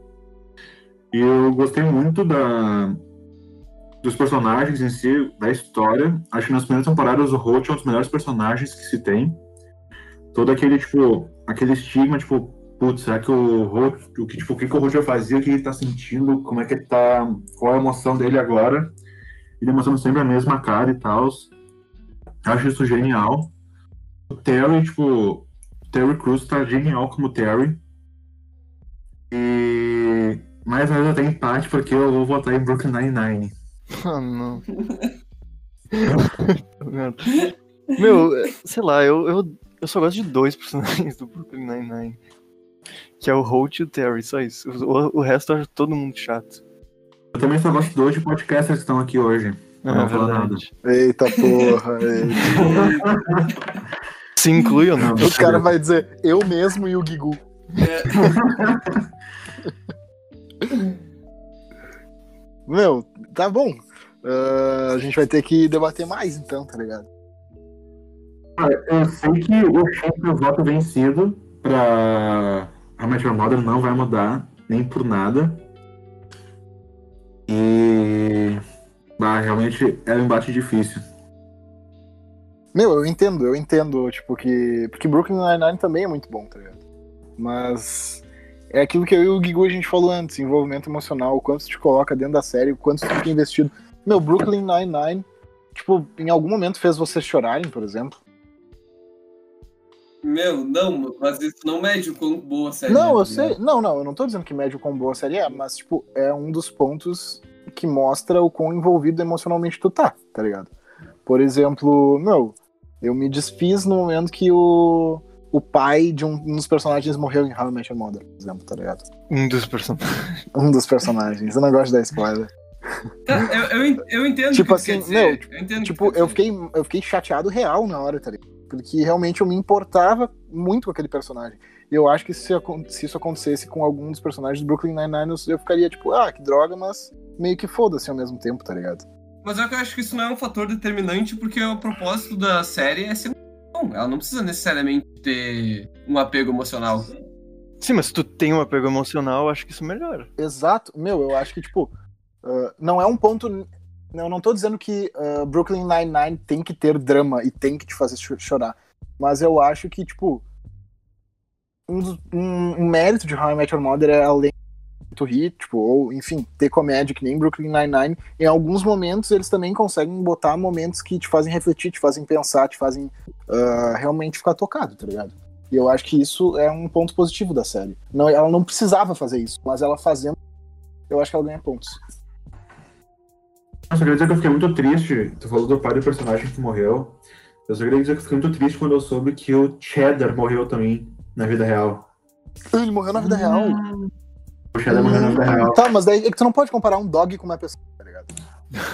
E eu gostei muito da, dos personagens em si, da história. Acho que nas primeiras temporadas o Holt é um dos melhores personagens que se tem. Todo aquele, tipo, aquele estigma, tipo, putz, será que o Holt, o que, tipo, o que, que o Holt vai fazer, o que ele tá sentindo, como é que ele tá, qual é a emoção dele agora. Ele mostrando sempre a mesma cara e tal. Acho isso genial. O Terry, tipo, Terry Crews tá genial como Terry. E mais vez eu tenho empate porque eu vou votar em Brooklyn Nine-Nine. Ah, não. Meu, é, sei lá, eu, eu, eu só gosto de dois personagens do Brooklyn Nine-Nine. Que é o Holt e o Terry, só isso. O, o resto eu acho todo mundo chato. Eu também só gosto de dois podcasters que estão aqui hoje. Não, Não é vou falar nada. verdade. Eita porra. eita. Se inclui ou não? O cara vai dizer eu mesmo e o Guigu. Meu, tá bom. Ah, a gente vai ter que debater mais então, tá ligado? Eu sei que o do voto vencido pra a Metro Modern não vai mudar, nem por nada. E. Ah, realmente é um embate difícil. Meu, eu entendo, eu entendo, tipo, que. Porque Brooklyn Nine-Nine também é muito bom, tá ligado? Mas. É aquilo que eu e o Guigu a gente falou antes, envolvimento emocional, o quanto te coloca dentro da série, o quanto tu fica investido. Meu, Brooklyn Nine-Nine, tipo, em algum momento fez vocês chorarem, por exemplo. Meu, não, mas isso não mede o quão boa a série não, é, eu tá sei. Não, não, eu não tô dizendo que mede o quão boa a série é, mas, tipo, é um dos pontos que mostra o quão envolvido emocionalmente tu tá, tá ligado? Por exemplo, meu, eu me desfiz no momento que o, o pai de um, um dos personagens morreu em How I Met Your Mother, por exemplo, tá ligado? Um dos personagens. Um dos personagens. Eu não gosto de dar spoiler. Tá, eu, eu, eu entendo Tipo assim, meu, eu entendo o que Tipo, eu fiquei, eu fiquei chateado real na hora, tá ligado? Porque realmente eu me importava muito com aquele personagem. E eu acho que se, se isso acontecesse com algum dos personagens do Brooklyn Nine-Nine, eu- eu ficaria tipo, ah, que droga, mas meio que foda-se ao mesmo tempo, tá ligado? Mas eu acho que isso não é um fator determinante, porque o propósito da série é ser um. Bom, ela não precisa necessariamente ter um apego emocional. Sim, mas se tu tem um apego emocional, eu acho que isso melhora. Exato. Meu, eu acho que, tipo, ah, não é um ponto. Eu não tô dizendo que ah, Brooklyn Nine-Nine tem que ter drama e tem que te fazer cho- chorar. Mas eu acho que, tipo, um, um- um mérito de How I Met Your Mother é além do rir, tipo, ou, enfim, ter comédia que nem Brooklyn Nine-Nine, em alguns momentos eles também conseguem botar momentos que te fazem refletir, te fazem pensar, te fazem ah, realmente ficar tocado, tá ligado? E eu acho que isso é um ponto positivo da série. Não, ela não precisava fazer isso, mas ela fazendo, eu acho que ela ganha pontos. Eu só queria dizer que eu fiquei muito triste. Tu falou do pai do personagem que morreu. Eu só queria dizer que eu fiquei muito triste quando eu soube que o Cheddar morreu também na vida real. Ele morreu na vida real. Cheddar morreu na vida real. Tá, mas daí é que tu não pode comparar um dog com uma pessoa, tá ligado?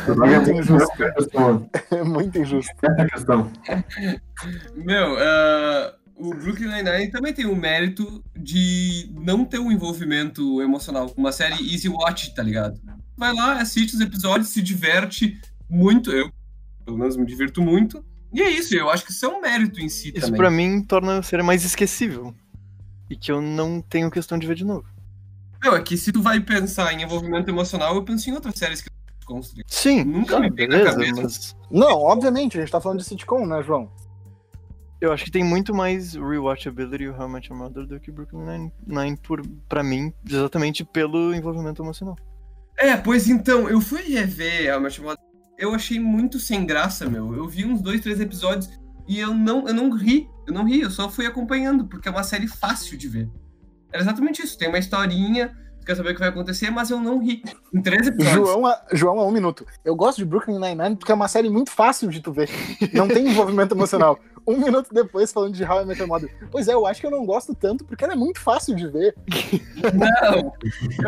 É muito injusto. Essa é. É muito injusto. Essa é a questão. Meu, ah, o Brooklyn Nine-Nine também tem o mérito de não ter um envolvimento emocional. Uma série easy watch, tá ligado? Vai lá, assiste os episódios, se diverte muito. Eu, pelo menos, me divirto muito. E é isso, eu acho que isso é um mérito em si Isso também. pra mim torna a série mais esquecível. E que eu não tenho questão de ver de novo. Meu, é que se tu vai pensar em envolvimento emocional, eu penso em outras séries que eu construí. Sim, Nunca me veio na cabeça. mas Não, obviamente, a gente tá falando de sitcom, né, João? eu acho que tem muito mais rewatchability o How I Met Your Mother do que Brooklyn Nine-Nine por, pra mim, exatamente pelo envolvimento emocional. É, pois então, eu fui rever a Match Mother. Eu achei muito sem graça, meu. Eu vi uns dois, três episódios e eu não, eu não ri. Eu não ri, eu só fui acompanhando, porque é uma série fácil de ver. Era exatamente isso. Tem uma historinha, tu quer saber o que vai acontecer, mas eu não ri. Em três episódios. João a, João a um minuto. Eu gosto de Brooklyn Nine-Nine porque é uma série muito fácil de tu ver. Não tem envolvimento emocional. Um minuto depois falando de How I Met Your Mother. Pois é, eu acho que eu não gosto tanto porque ela é muito fácil de ver. Não,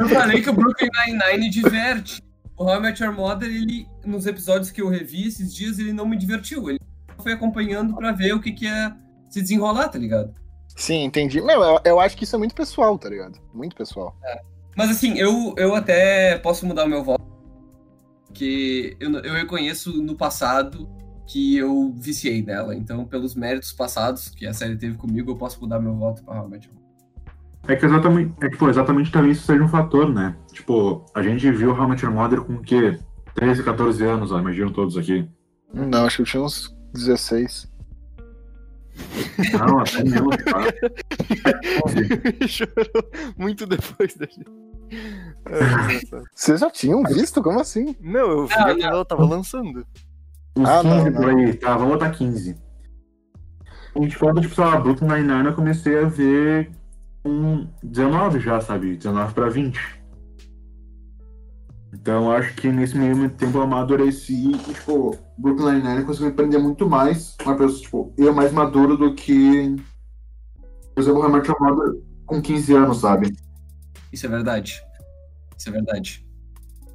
eu falei que o Brooklyn Nine-Nine diverte. O How I Met Your Mother, ele, nos episódios que eu revi esses dias, ele não me divertiu. Ele foi acompanhando pra ver o que, que ia se desenrolar, tá ligado? Sim, entendi. Meu, eu, eu acho que isso é muito pessoal, tá ligado? Muito pessoal. Mas assim, eu, eu até posso mudar o meu voto. Porque eu, eu reconheço no passado que eu viciei nela. Então, pelos méritos passados que a série teve comigo, eu posso mudar meu voto pra realmente. É que exatamente, é que, pô, exatamente também isso seja um fator, né? Tipo, a gente viu How Your Mother com o quê? 13, 14 anos, ó, imaginam todos aqui. Não, acho que eu tinha uns 16. Não, até menos, tá? Chorou muito depois da gente. Vocês já tinham visto? Como assim? não, eu vi Não, quando ela tava lançando. Uns Ah, não, 15 não. por aí, tá? Vamos botar 15. A gente falando, tipo, sei lá, Brooklyn Nine-Nine eu comecei a ver com 19 já, sabe? 19 pra 20. Então acho que nesse meio tempo eu amadureci e, tipo, Brooklyn Nine-Nine conseguiu aprender muito mais. Uma pessoa, tipo, eu mais maduro do que, por exemplo, o Mother com 15 anos, sabe? Isso é verdade. Isso é verdade.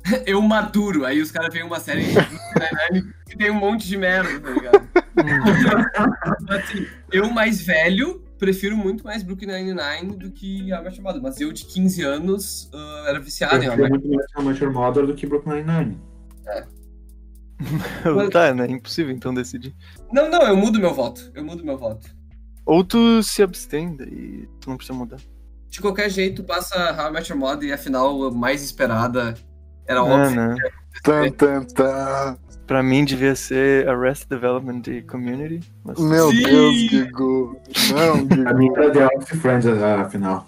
Eu maduro, aí os caras veem uma série que tem um monte de merda, tá ligado? assim, eu mais velho prefiro muito mais Brooklyn Nine-Nine do que a Match Mother, mas eu de 15 anos uh, era viciado Eu em prefiro muito mais Hamilton Mother do que Brooklyn Nine-Nine. tá, né? Impossível então decidir. Não, não, eu mudo meu voto. Eu mudo meu voto. Ou tu se abstém, daí tu não precisa mudar. De qualquer jeito, passa How I Met Your Mother e a final mais esperada era Não, óbvio. não. Tan, tan, tan. Pra mim devia ser Arrested Development e Community. Mas... Meu Sim. Deus, Gigo. Não, Pra Gigo. mim era The Office Friends a final.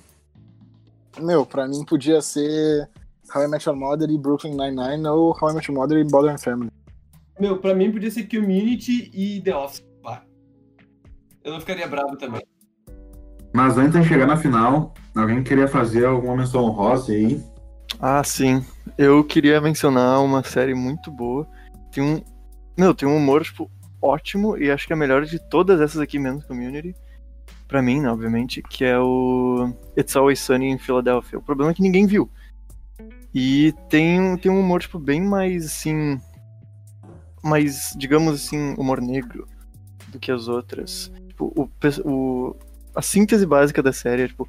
Meu, pra mim podia ser How I Met Your Mother e Brooklyn Nine-Nine ou How I Met Your Mother e Modern Family. Meu, pra mim podia ser Community e The Office. Pá. Eu não ficaria bravo também. Mas antes de chegar na final, alguém queria fazer alguma menção honrosa aí? Ah, sim. Eu queria mencionar uma série muito boa. Tem um. Meu, tem um humor, tipo, ótimo. E acho que é a melhor de todas essas aqui, menos Community. Pra mim, né, obviamente, que é o It's Always Sunny em Philadelphia. O problema é que ninguém viu. E tem, tem um humor, tipo, bem mais assim. Mais, digamos assim, humor negro do que as outras. Tipo, o, o, a síntese básica da série é, tipo,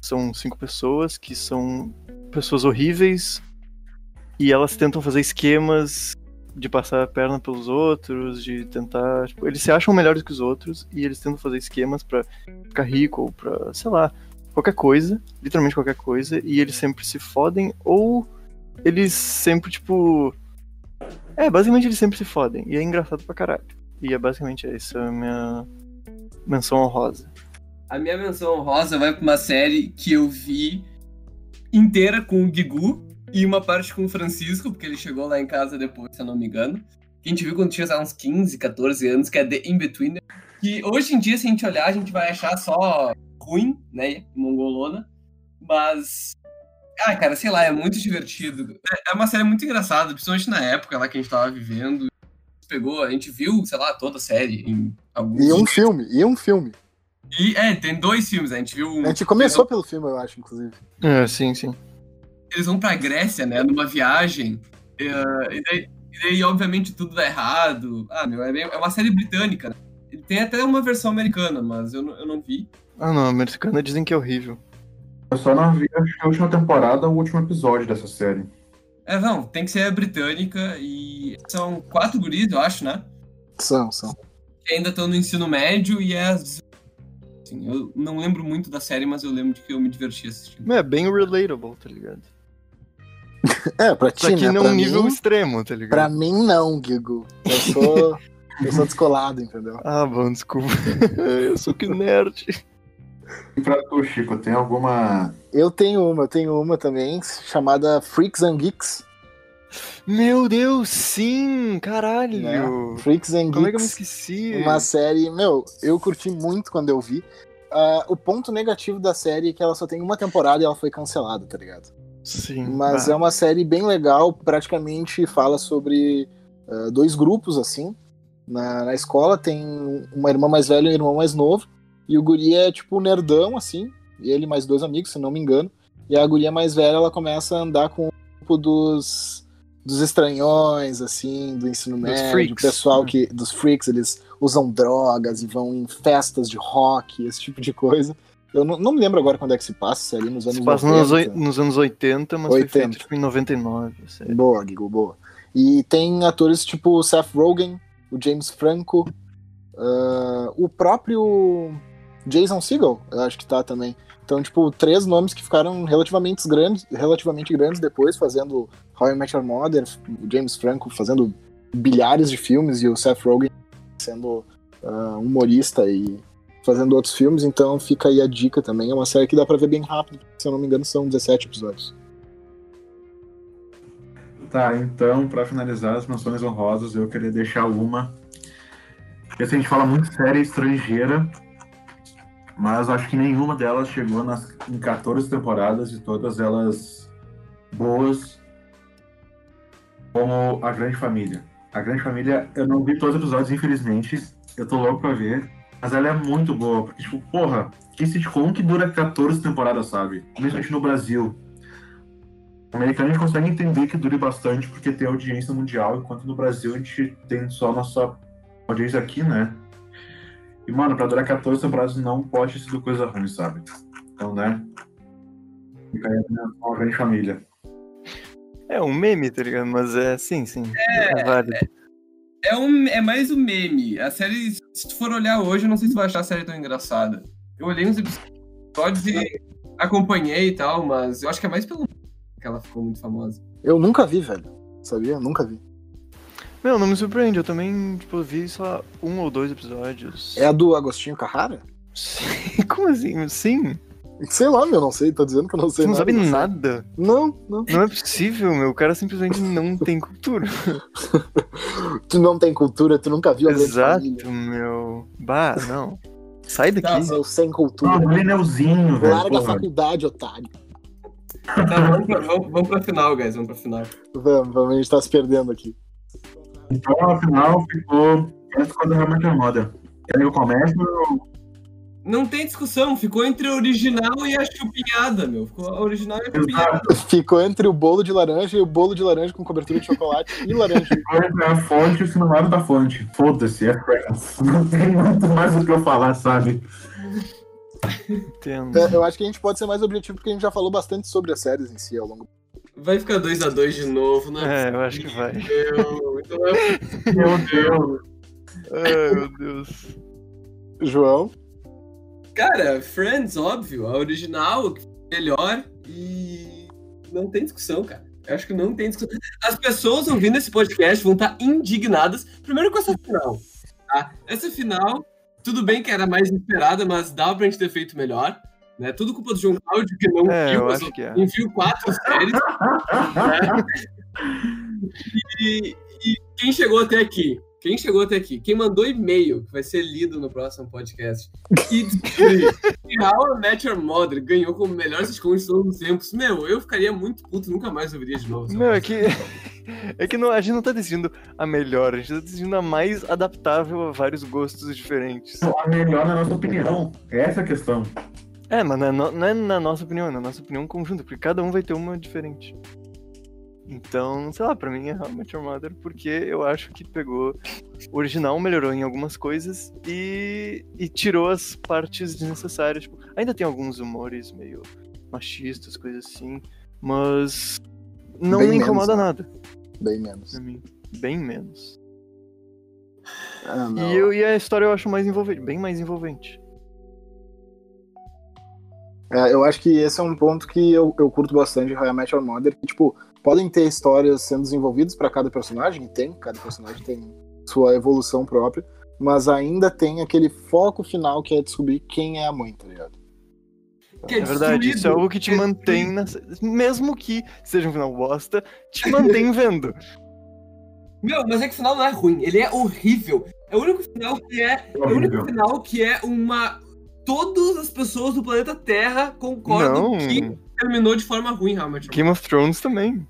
são cinco pessoas que são pessoas horríveis e elas tentam fazer esquemas de passar a perna pelos outros, de tentar. Tipo, eles se acham melhores que os outros e eles tentam fazer esquemas pra ficar rico ou pra, sei lá, qualquer coisa, literalmente qualquer coisa, e eles sempre se fodem ou eles sempre, tipo. É, basicamente eles sempre se fodem. E é engraçado pra caralho. E é basicamente essa a minha menção honrosa. A minha menção honrosa vai pra uma série que eu vi inteira com o Guigu e uma parte com o Francisco, porque ele chegou lá em casa depois, se eu não me engano. Que a gente viu quando tinha lá, uns 15, 14 anos, que é The In-Betweener. Que hoje em dia, se a gente olhar, a gente vai achar só ruim, né? Mongolona. Mas. Ah, cara, sei lá, é muito divertido. É- É uma série muito engraçada, principalmente na época lá que a gente tava vivendo. Pegou, a gente viu, sei lá, toda a série em alguns. E um filme, e um filme. E, é, tem dois filmes, a gente viu um. A gente começou pelo filme, eu acho, inclusive. É, sim, sim. Eles vão pra Grécia, né, numa viagem. é, e, daí, e daí, obviamente, tudo dá errado. Ah, meu, é, meio- é uma série britânica, né? Tem até uma versão americana, mas eu não, eu não vi. Ah, não, a americana dizem que é horrível. Eu só não vi a última temporada ou o último episódio dessa série. É, não, tem que ser a britânica e são quatro guris, eu acho, né? São, são. Que ainda estão no ensino médio e é. as- Assim, eu não lembro muito da série, mas eu lembro de que eu me diverti assistindo. É bem relatable, tá ligado? É, pra ti, Só que né? num pra nível mim, extremo, tá ligado? pra mim não, Gigo. Eu sou, eu sou descolado, entendeu? Ah, bom, desculpa. eu sou que nerd. E pra tu, Chico, tem alguma. Eu tenho uma, eu tenho uma também, chamada Freaks and Geeks. Meu Deus, sim! Caralho! Né? Freaks and Como é que eu me Geeks. esqueci? Uma série, meu, eu curti muito quando eu vi. Ah, o ponto negativo da série é que ela só tem uma temporada e ela foi cancelada, tá ligado? Sim. Mas é uma série bem legal, praticamente fala sobre ah, dois grupos, assim. Na, na escola tem uma irmã mais velha e um irmão mais novo. E o guri é tipo nerdão, assim. E ele mais dois amigos, se não me engano. E a guria mais velha, ela começa a andar com o grupo dos, dos estranhões, assim, do ensino Dos médio. freaks, pessoal né? que. Dos freaks, eles usam drogas e vão em festas de rock, esse tipo de coisa. Eu não, não me lembro agora quando é que se passa, se é ali nos anos Se passa nos, 90. oi- nos anos 80, mas 80. foi feito tipo, em 99. sério. Boa, Gigo, boa. E tem atores tipo o Seth Rogen, o James Franco, ah, o próprio Jason Segel, eu acho que tá também. Então, tipo, três nomes que ficaram relativamente grandes, relativamente grandes depois, fazendo How I Met Your Mother, o James Franco fazendo bilhares de filmes e o Seth Rogen sendo ah, humorista e fazendo outros filmes. Então, fica aí a dica também. É uma série que dá pra ver bem rápido, se eu não me engano, são 17 episódios. Tá, então, pra finalizar as menções honrosas, eu queria deixar uma. Porque assim, a gente fala muito série estrangeira, mas acho que nenhuma delas chegou nas, em 14 temporadas e todas elas boas. Como A Grande Família. A Grande Família, eu não vi todos os episódios, infelizmente. Eu tô louco pra ver. Mas ela é muito boa, porque, tipo, porra, que sitcom que dura 14 temporadas, sabe? Principalmente no Brasil. O americano a gente consegue entender que dure bastante porque tem audiência mundial, enquanto no Brasil a gente tem só a nossa audiência aqui, né? E, mano, pra durar 14 temporadas não pode ter sido coisa ruim, sabe? Então, né? Fica aí uma grande família. É um meme, tá ligado? Mas é, sim, sim. É, é válido. É, um, é mais um meme. A série, se tu for olhar hoje, eu não sei se vai achar a série tão engraçada. Eu olhei uns episódios e acompanhei e tal, mas eu acho que é mais pelo que ela ficou muito famosa. Eu nunca vi, velho. Sabia? Nunca vi. Meu, não me surpreende. Eu também, tipo, vi só um ou dois episódios. É a do Agostinho Carrara? Sim. Como assim? Sim. Sei lá, meu, não sei, tô dizendo que eu não sei Você não nada. sabe nada? Não, não. Não é possível, meu. O cara simplesmente não tem cultura. tu não tem cultura, tu nunca viu a Exato, meu. Bah, não. Sai daqui. Tá, Seu sem cultura. Ah, o Lenelzinho, velho. Larga a porra. faculdade, otário. Tá, vamos, pra, vamos, vamos pra final, guys. Vamos pra final. Vamos, vamos, a gente tá se perdendo aqui. Então, afinal, ficou. Essa coisa realmente é moda. Quer que eu comece? Não tem discussão, ficou entre a original e a chupinhada, meu. Ficou a original e a chupinhada. Ficou entre o bolo de laranja e o bolo de laranja com cobertura de chocolate e laranja. Ficou entre a fonte e o sinônimo da fonte. Foda-se, é Friends. Não tem muito mais o que eu falar, sabe? Entendo. É, Eu acho que a gente pode ser mais objetivo porque a gente já falou bastante sobre as séries em si ao longo. Vai ficar 2x2 de novo, né? É, eu acho que vai. Meu, é- Meu Deus. Ai, meu Deus. João, Cara, Friends, óbvio, a original, melhor e não tem discussão, cara. Eu acho que não tem discussão. As pessoas ouvindo esse podcast vão estar indignadas, primeiro com essa final. Tá? Essa final, tudo bem que era mais esperada, mas dava pra gente ter feito melhor. Né? Tudo culpa do João Cláudio, que não É, viu, eu as acho que é. enviou quatro séries. né? e, e quem chegou até aqui? Quem chegou até aqui? Quem mandou e-mail, que vai ser lido no próximo podcast, e que How I Met Your Mother ganhou como melhor sitcom de todos os tempos, meu, eu ficaria muito puto, nunca mais ouviria de novo. Meu, é que. É que não, a gente não tá decidindo a melhor, a gente tá decidindo a mais adaptável a vários gostos diferentes. A melhor na nossa opinião. Essa é a questão. É, mas não é, no- não é na nossa opinião, é na nossa opinião conjunta, porque cada um vai ter uma diferente. Então, sei lá, pra mim é Your Mother, porque eu acho que pegou o original, melhorou em algumas coisas e, e tirou as partes desnecessárias. Tipo, ainda tem alguns humores meio machistas, coisas assim, mas não Bem me incomoda menos, né? nada bem menos. pra mim. Bem menos. Ah. E, eu, e a história eu acho mais envolvente, bem mais envolvente. É, eu acho que esse é um ponto que eu, eu curto bastante de How I Met Your Mother, que, tipo, podem ter histórias sendo desenvolvidas pra cada personagem, e tem, cada personagem tem sua evolução própria, mas ainda tem aquele foco final que é descobrir quem é a mãe, tá ligado? Que É verdade, isso é algo que te é mantém, na... mesmo que seja um final bosta, te mantém vendo. Meu, mas é que o final não é ruim, ele é horrível. É o único final que é. É o único final que é uma. Todas as pessoas do planeta Terra concordam Não. que terminou de forma ruim, realmente. Game of Thrones também.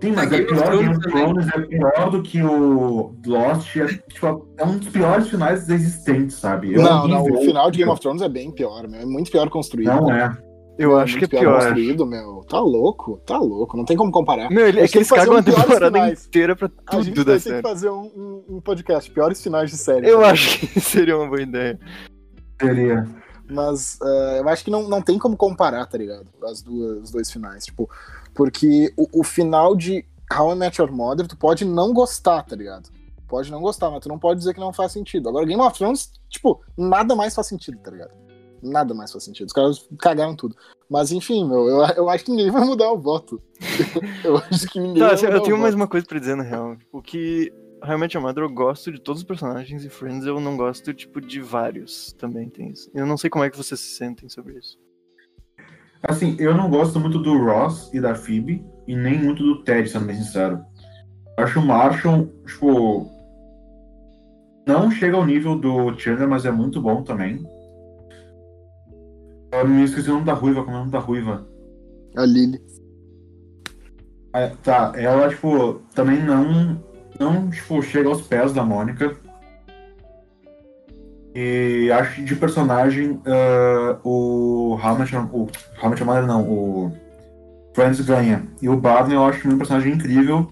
Sim, mas é pior, Game of. Thrones é pior do que o Lost. É, tipo, é um dos piores finais existentes, sabe? É não, não, o final de Game of Thrones é bem pior, meu. É muito pior construído. Não é. Eu acho que é muito pior. construído, meu. Tá louco, tá louco. Não tem como comparar. Meu, ele, é que eles cagam um a temporada finais. inteira pra A gente tudo vai ter que fazer um, um- um podcast, piores finais de série. Eu acho que seria uma boa ideia. Seria. Mas eh, eu acho que não, não tem como comparar, tá ligado? As duas, os dois finais. Tipo, porque o, o final de How I Met Your Mother, tu pode não gostar, tá ligado? Pode não gostar, mas tu não pode dizer que não faz sentido. Agora, Game of Thrones, tipo, nada mais faz sentido, tá ligado? Nada mais faz sentido. Os caras cagaram tudo. Mas enfim, meu, eu, eu acho que ninguém vai mudar o voto. eu acho que ninguém Tá, vai assim, mudar eu tenho mais voto. uma coisa pra dizer, na real. O que Met Your Mother eu gosto de todos os personagens e Friends eu não gosto, tipo, de vários. Também tem isso. Eu não sei como é que vocês se sentem sobre isso. Assim, eu não gosto muito do Ross e da Phoebe, e nem muito do Ted, sendo bem sincero. Acho o Marshall, tipo. Não chega ao nível do Chandler, mas é muito bom também. Eu me esqueci o nome da Ruiva, como é o nome da Ruiva? A Lily. A É, tá, ela, tipo, também não, não, tipo, chega aos pés da Mônica. E acho que de personagem, ah, o Hamlet, o Hamlet Mother não, o Friends ganha. E o Barney eu acho um personagem incrível,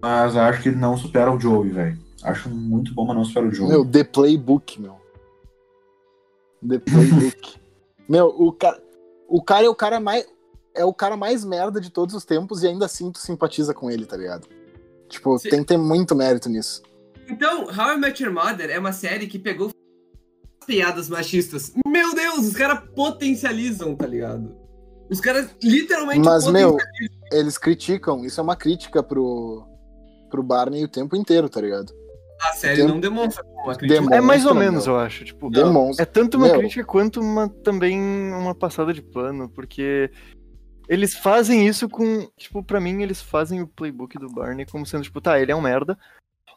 mas acho que ele não supera o Joey, velho. Acho muito bom, mas não supera o Joey. Meu, The Playbook, meu. The Playbook. meu, o cara, o cara é o cara mais é o cara mais merda de todos os tempos e ainda assim tu simpatiza com ele, tá ligado? Tipo, Sim. tem que ter muito mérito nisso. Então, How I Met Your Mother é uma série que pegou piadas machistas. Meu Deus, os caras potencializam, tá ligado? Os caras literalmente Mas, meu, eles criticam, isso é uma crítica pro, pro Barney o tempo inteiro, tá ligado? a série tem- não demonstra como uma crítica. Demonstra, É mais ou meu. menos, eu acho. Tipo, Demonstra. é tanto uma Meu. crítica quanto uma, também uma passada de pano, porque eles fazem isso com. Tipo, pra mim, eles fazem o playbook do Barney como sendo, tipo, tá, ele é um merda,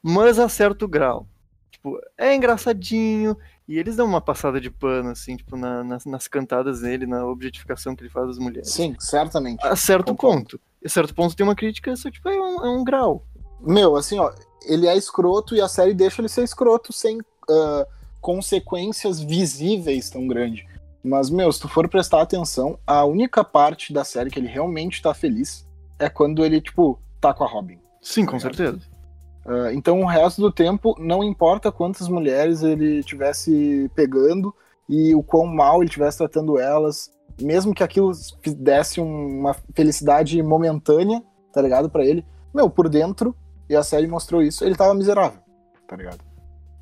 mas a certo grau. Tipo, é engraçadinho, e eles dão uma passada de pano, assim, tipo, na- nas, nas cantadas dele, na objetificação que ele faz das mulheres. Sim, certamente. A certo ponto. A certo ponto tem uma crítica, só tipo, é um, é um grau. Meu, assim, ó, ele é escroto e a série deixa ele ser escroto sem ah, consequências visíveis tão grande. Mas, meu, se tu for prestar atenção, a única parte da série que ele realmente tá feliz é quando ele, tipo, tá com a Robin. Sim, com certeza. Ah, então o resto do tempo, não importa quantas mulheres ele tivesse pegando e o quão mal ele estivesse tratando elas, mesmo que aquilo desse um- uma felicidade momentânea, tá ligado, pra ele, meu, por dentro, e a série mostrou isso, ele tava miserável, tá ligado?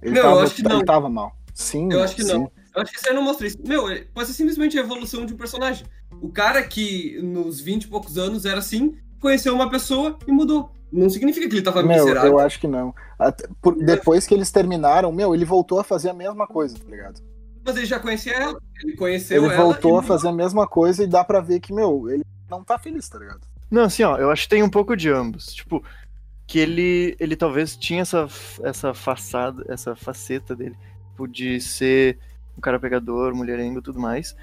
Ele, Não, eu tava, acho que ele não. tava mal. Sim, Eu acho que sim. não. Eu acho que isso aí não mostra isso. Meu, pode ser simplesmente a evolução de um personagem. O cara que nos 20 e poucos anos era assim, conheceu uma pessoa e mudou. Não significa que ele tava Meu, miserável. eu acho que não. Até por- depois que eles terminaram, meu, ele voltou a fazer a mesma coisa, tá ligado? Mas ele já conhecia ela. Ele conheceu Ele ela. voltou e a fazer a mesma coisa e dá pra ver que, meu, ele não tá feliz, tá ligado? Não, assim, ó, eu acho que tem um pouco de ambos. Tipo, que ele, ele talvez tinha essa, essa façada, essa faceta dele, tipo, de ser um cara pegador, mulherengo e tudo mais,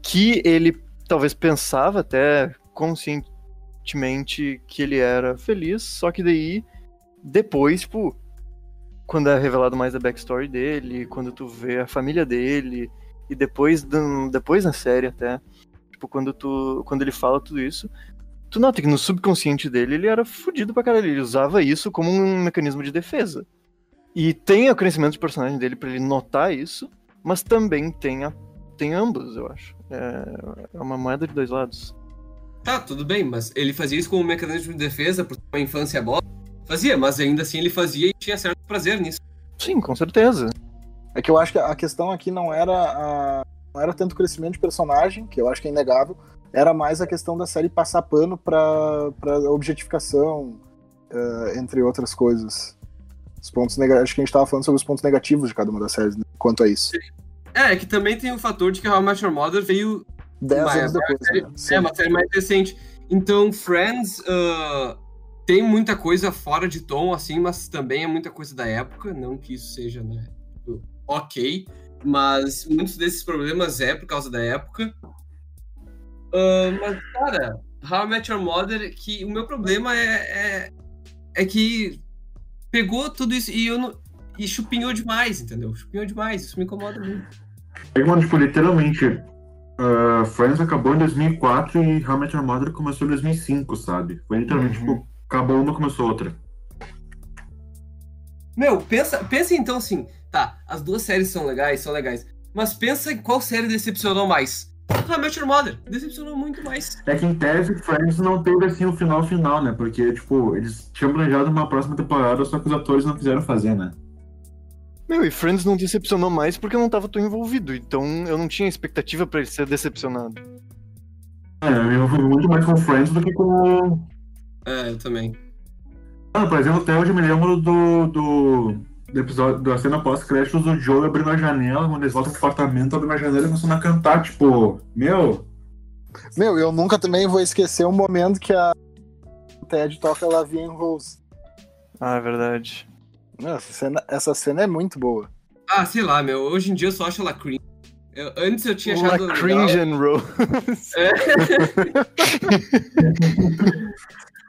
que ele talvez pensava até conscientemente que ele era feliz, só que daí, depois, tipo, quando é revelado mais a backstory dele, quando tu vê a família dele, e depois, depois na série até, tipo, quando, tu, quando ele fala tudo isso, tu nota que no subconsciente dele ele era fudido pra caralho. Ele usava isso como um mecanismo de defesa. E tem o crescimento de personagem dele pra ele notar isso, mas também tem, a, tem ambos, eu acho. É, é uma moeda de dois lados. Tá, tudo bem, mas ele fazia isso como um mecanismo de defesa por uma infância bosta. Fazia, mas ainda assim ele fazia e tinha certo prazer nisso. Sim, com certeza. É que eu acho que a questão aqui não era a- não era tanto o crescimento de personagem, que eu acho que é inegável, era mais a questão da série passar pano pra, pra objetificação, eh, entre outras coisas. Os pontos nega- Acho que a gente tava falando sobre os pontos negativos de cada uma das séries, né, quanto a isso. É, é que também tem o fator de que How I Met Your Mother veio Dez Mas anos agora depois, né? Sim. É uma série mais recente. Então, Friends ah, tem muita coisa fora de tom, assim, mas também é muita coisa da época. Não que isso seja, né, ok. Mas muitos desses problemas é por causa da época. Ah, mas, cara, How I Met Your Mother, que o meu problema é, é, é que pegou tudo isso e eu não. E chupinhou demais, entendeu? Chupinhou demais, isso me incomoda muito. Aí, mano, tipo, literalmente, uh, Friends acabou em 2004 e How I Met Your Mother começou em 2005, sabe? Foi literalmente, Uhum. tipo, acabou uma, começou outra. Meu, pensa, pensa então assim, tá, as duas séries são legais, são legais, mas pensa em qual série decepcionou mais. How I Met Your Mother, decepcionou muito mais. É que em tese, Friends não teve, assim, o final final, né? Porque, tipo, eles tinham planejado uma próxima temporada, só que os atores não quiseram fazer, né? Meu, e Friends não decepcionou mais porque eu não tava tão envolvido. Então eu não tinha expectativa pra ele ser decepcionado. É, eu fui muito mais com Friends do que com... É, eu também. Ah, por exemplo, até hoje eu me lembro do, do, do episódio, da cena pós-créditos do Joe abrindo a janela, quando eles voltam pro apartamento, abrindo a janela e começando a cantar, tipo, meu, Meu, eu nunca também vou esquecer o momento que a Ted toca Lavia em Rose. Ah, é verdade. Essa, cena, essa cena é muito boa. Ah, sei lá, meu, hoje em dia eu só acho ela cringe. Eu- antes eu tinha Uma achado legal. cringe and rose.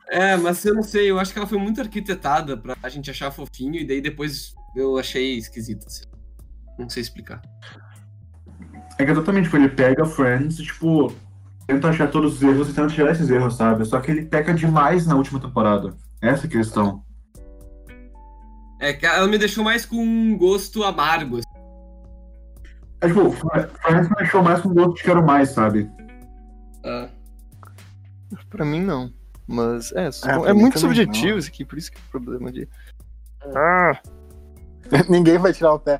É, mas eu não sei, eu acho que ela foi muito arquitetada pra gente achar fofinho, e daí depois eu achei esquisita. assim. Não sei explicar. É que exatamente, tipo, ele pega Friends e, tipo, tenta achar todos os erros e tenta tirar esses erros, sabe? Só que ele peca demais na última temporada. Essa é a questão. É que ela me deixou mais com um gosto amargo. assim. É tipo, Friends me deixou mais com gosto de quero mais, sabe? Ah. Pra mim, não. Mas é, É, é muito subjetivo não. isso aqui, por isso que é o problema de. Ah, Ninguém vai tirar o pé.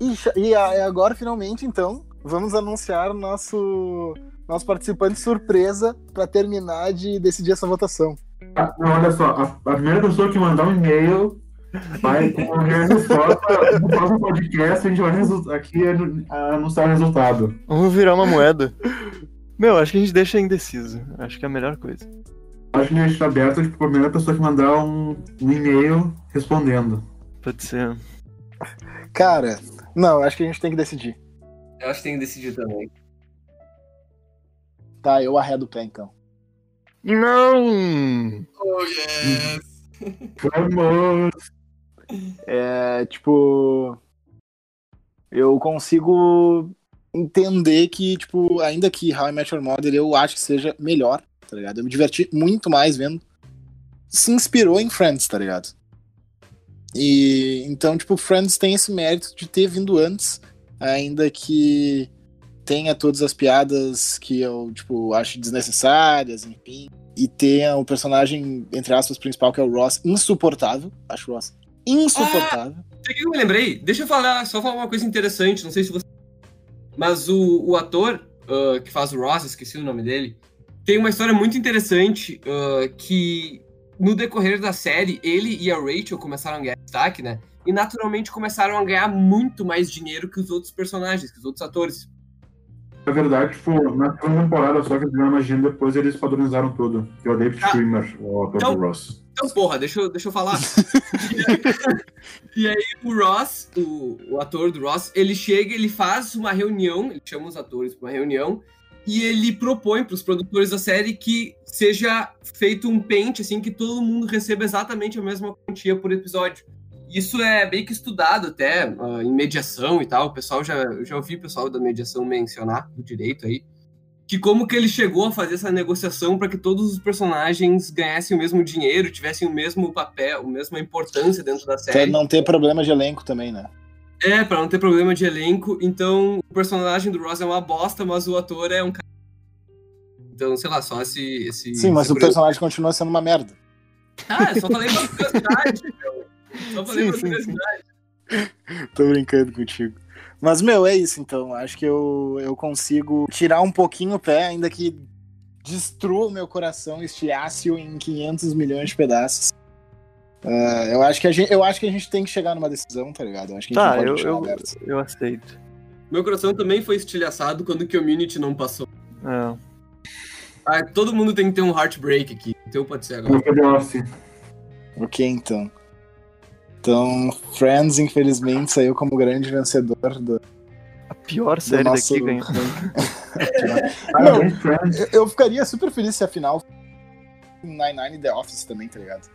E, e e agora, finalmente, então, vamos anunciar o nosso, nosso participante surpresa pra terminar de decidir essa votação. Ah, Não, olha só, a, a primeira pessoa que mandar um e-mail vai concorrer a resposta no próximo podcast, a gente vai aqui anu- anunciar o resultado. vamos virar uma moeda. Meu, acho que a gente deixa indeciso. Acho que é a melhor coisa. Acho que a gente tá aberto tipo, a primeira pessoa que mandar um, um e-mail respondendo. Pode ser. Cara, não, acho que a gente tem que decidir. Eu acho que tem que decidir também. Tá, eu arredo o pé, então. Não! Oh, yes! Vamos! É, tipo. Eu consigo entender que, tipo, ainda que How I Met Your Mother eu acho que seja melhor, tá ligado? Eu me diverti muito mais vendo. Se inspirou em Friends, tá ligado? E então, tipo, Friends tem esse mérito de ter vindo antes, ainda que tenha todas as piadas que eu, tipo, acho desnecessárias, enfim. E tenha o personagem, entre aspas, principal, que é o Ross, insuportável. Acho o Ross insuportável. Sabe o que eu me lembrei? Deixa eu falar, só falar uma coisa interessante, não sei se você. Mas o, o ator ah, que faz o Ross, esqueci o nome dele, tem uma história muito interessante ah, que no decorrer da série, ele e a Rachel começaram a ganhar destaque, né? E naturalmente começaram a ganhar muito mais dinheiro que os outros personagens, que os outros atores. Na verdade, tipo, na segunda temporada só que eles ganharam dinheiro, depois eles padronizaram tudo. Que é o David Ah. Schwimmer, o autor Então- do Ross. Então, porra, deixa eu, deixa eu falar. e aí, o Ross, o, o ator do Ross, ele chega, ele faz uma reunião, ele chama os atores para uma reunião, e ele propõe para os produtores da série que seja feito um pente, assim, que todo mundo receba exatamente a mesma quantia por episódio. Isso é bem que estudado até ah, em mediação e tal. O pessoal já, já ouvi o pessoal da mediação mencionar do direito aí. Que como que ele chegou a fazer essa negociação para que todos os personagens ganhassem o mesmo dinheiro, tivessem o mesmo papel, a mesma importância dentro da Pra série. não ter problema de elenco também, né? É, pra não ter problema de elenco. Então, o personagem do Ross é uma bosta, mas o ator é um cara. Então, sei lá, só esse. esse Sim, mas esse o personagem continua sendo uma merda. Ah, eu só falei pra curiosidade, meu. Só falei Sim, pra sim. Tô brincando contigo. Mas, meu, é isso então. Acho que eu, eu consigo tirar um pouquinho o pé, ainda que destrua o meu coração, estilhace-o em 500 milhões de pedaços. Ah, eu, acho que a gente, eu acho que a gente tem que chegar numa decisão, tá ligado? Eu acho que a gente Tá, eu, eu, eu aceito. Meu coração também foi estilhaçado quando o Community não passou. É. Ah, todo mundo tem que ter um heartbreak aqui. Então pode ser agora. Office. Ok, então. Então, Friends, infelizmente, saiu como grande vencedor do. A pior série nosso- daqui ganhou. Friends. Eu, eu ficaria super feliz se a final Nine Nine e The Office também, tá ligado?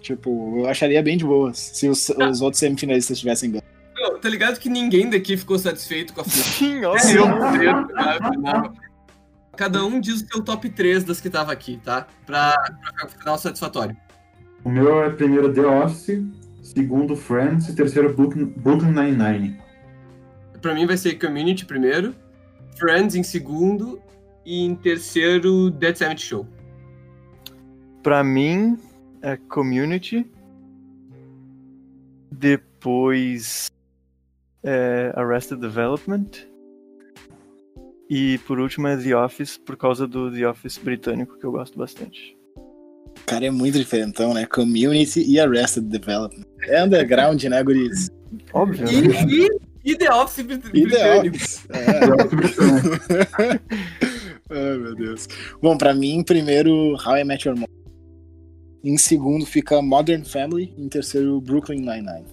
Tipo, eu acharia bem de boas se os, os outros semifinalistas tivessem ganho. Meu, tá ligado que ninguém daqui ficou satisfeito com a final? Sim, ó. É, não não. Cada um diz o seu top 3 das que tava aqui, tá? Pra, pra ficar no final satisfatório. O meu é primeiro The Office, segundo Friends e terceiro Brooklyn Brooklyn Nine-Nine. Pra mim vai ser Community primeiro, Friends em segundo e em terceiro Dead Seventh Show. Pra mim, é Community. Depois, é Arrested Development. E por último é The Office, por causa do The Office britânico, que eu gosto bastante. O cara é muito diferentão, né? Community e Arrested Development. É underground, né, guris? Óbvio, né? E, e, e The Office E The britânico. Office. É. The Office britânico. Ai, meu Deus. Bom, pra mim, primeiro, How I Met Your Mother. Em segundo fica Modern Family. Em terceiro, Brooklyn Nine-Nine.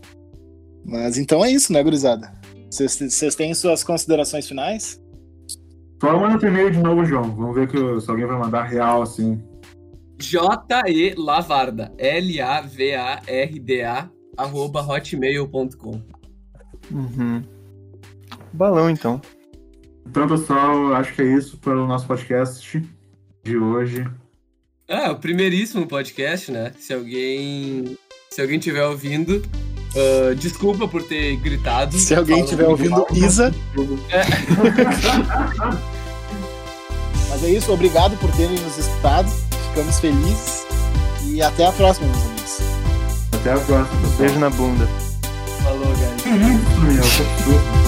Mas então é isso, né, gurizada? Vocês têm suas considerações finais? Só manda o e-mail de novo, João. Vamos ver que, se alguém vai mandar real assim. J-E Lavarda. L-A-V-A-R-D-A arroba hotmail.com. Uhum. Balão, então. Então, pessoal, acho que é isso para o nosso podcast de hoje. É, o primeiríssimo podcast, né? Se alguém. Se alguém estiver ouvindo, uh, desculpa por ter gritado. Se alguém estiver ouvindo, Isa. É. Mas é isso, obrigado por terem nos escutado. Ficamos felizes. E até a próxima, meus amigos. Até a próxima. Beijo na bunda. Falou, guys. Que isso, meu? Que absurdo.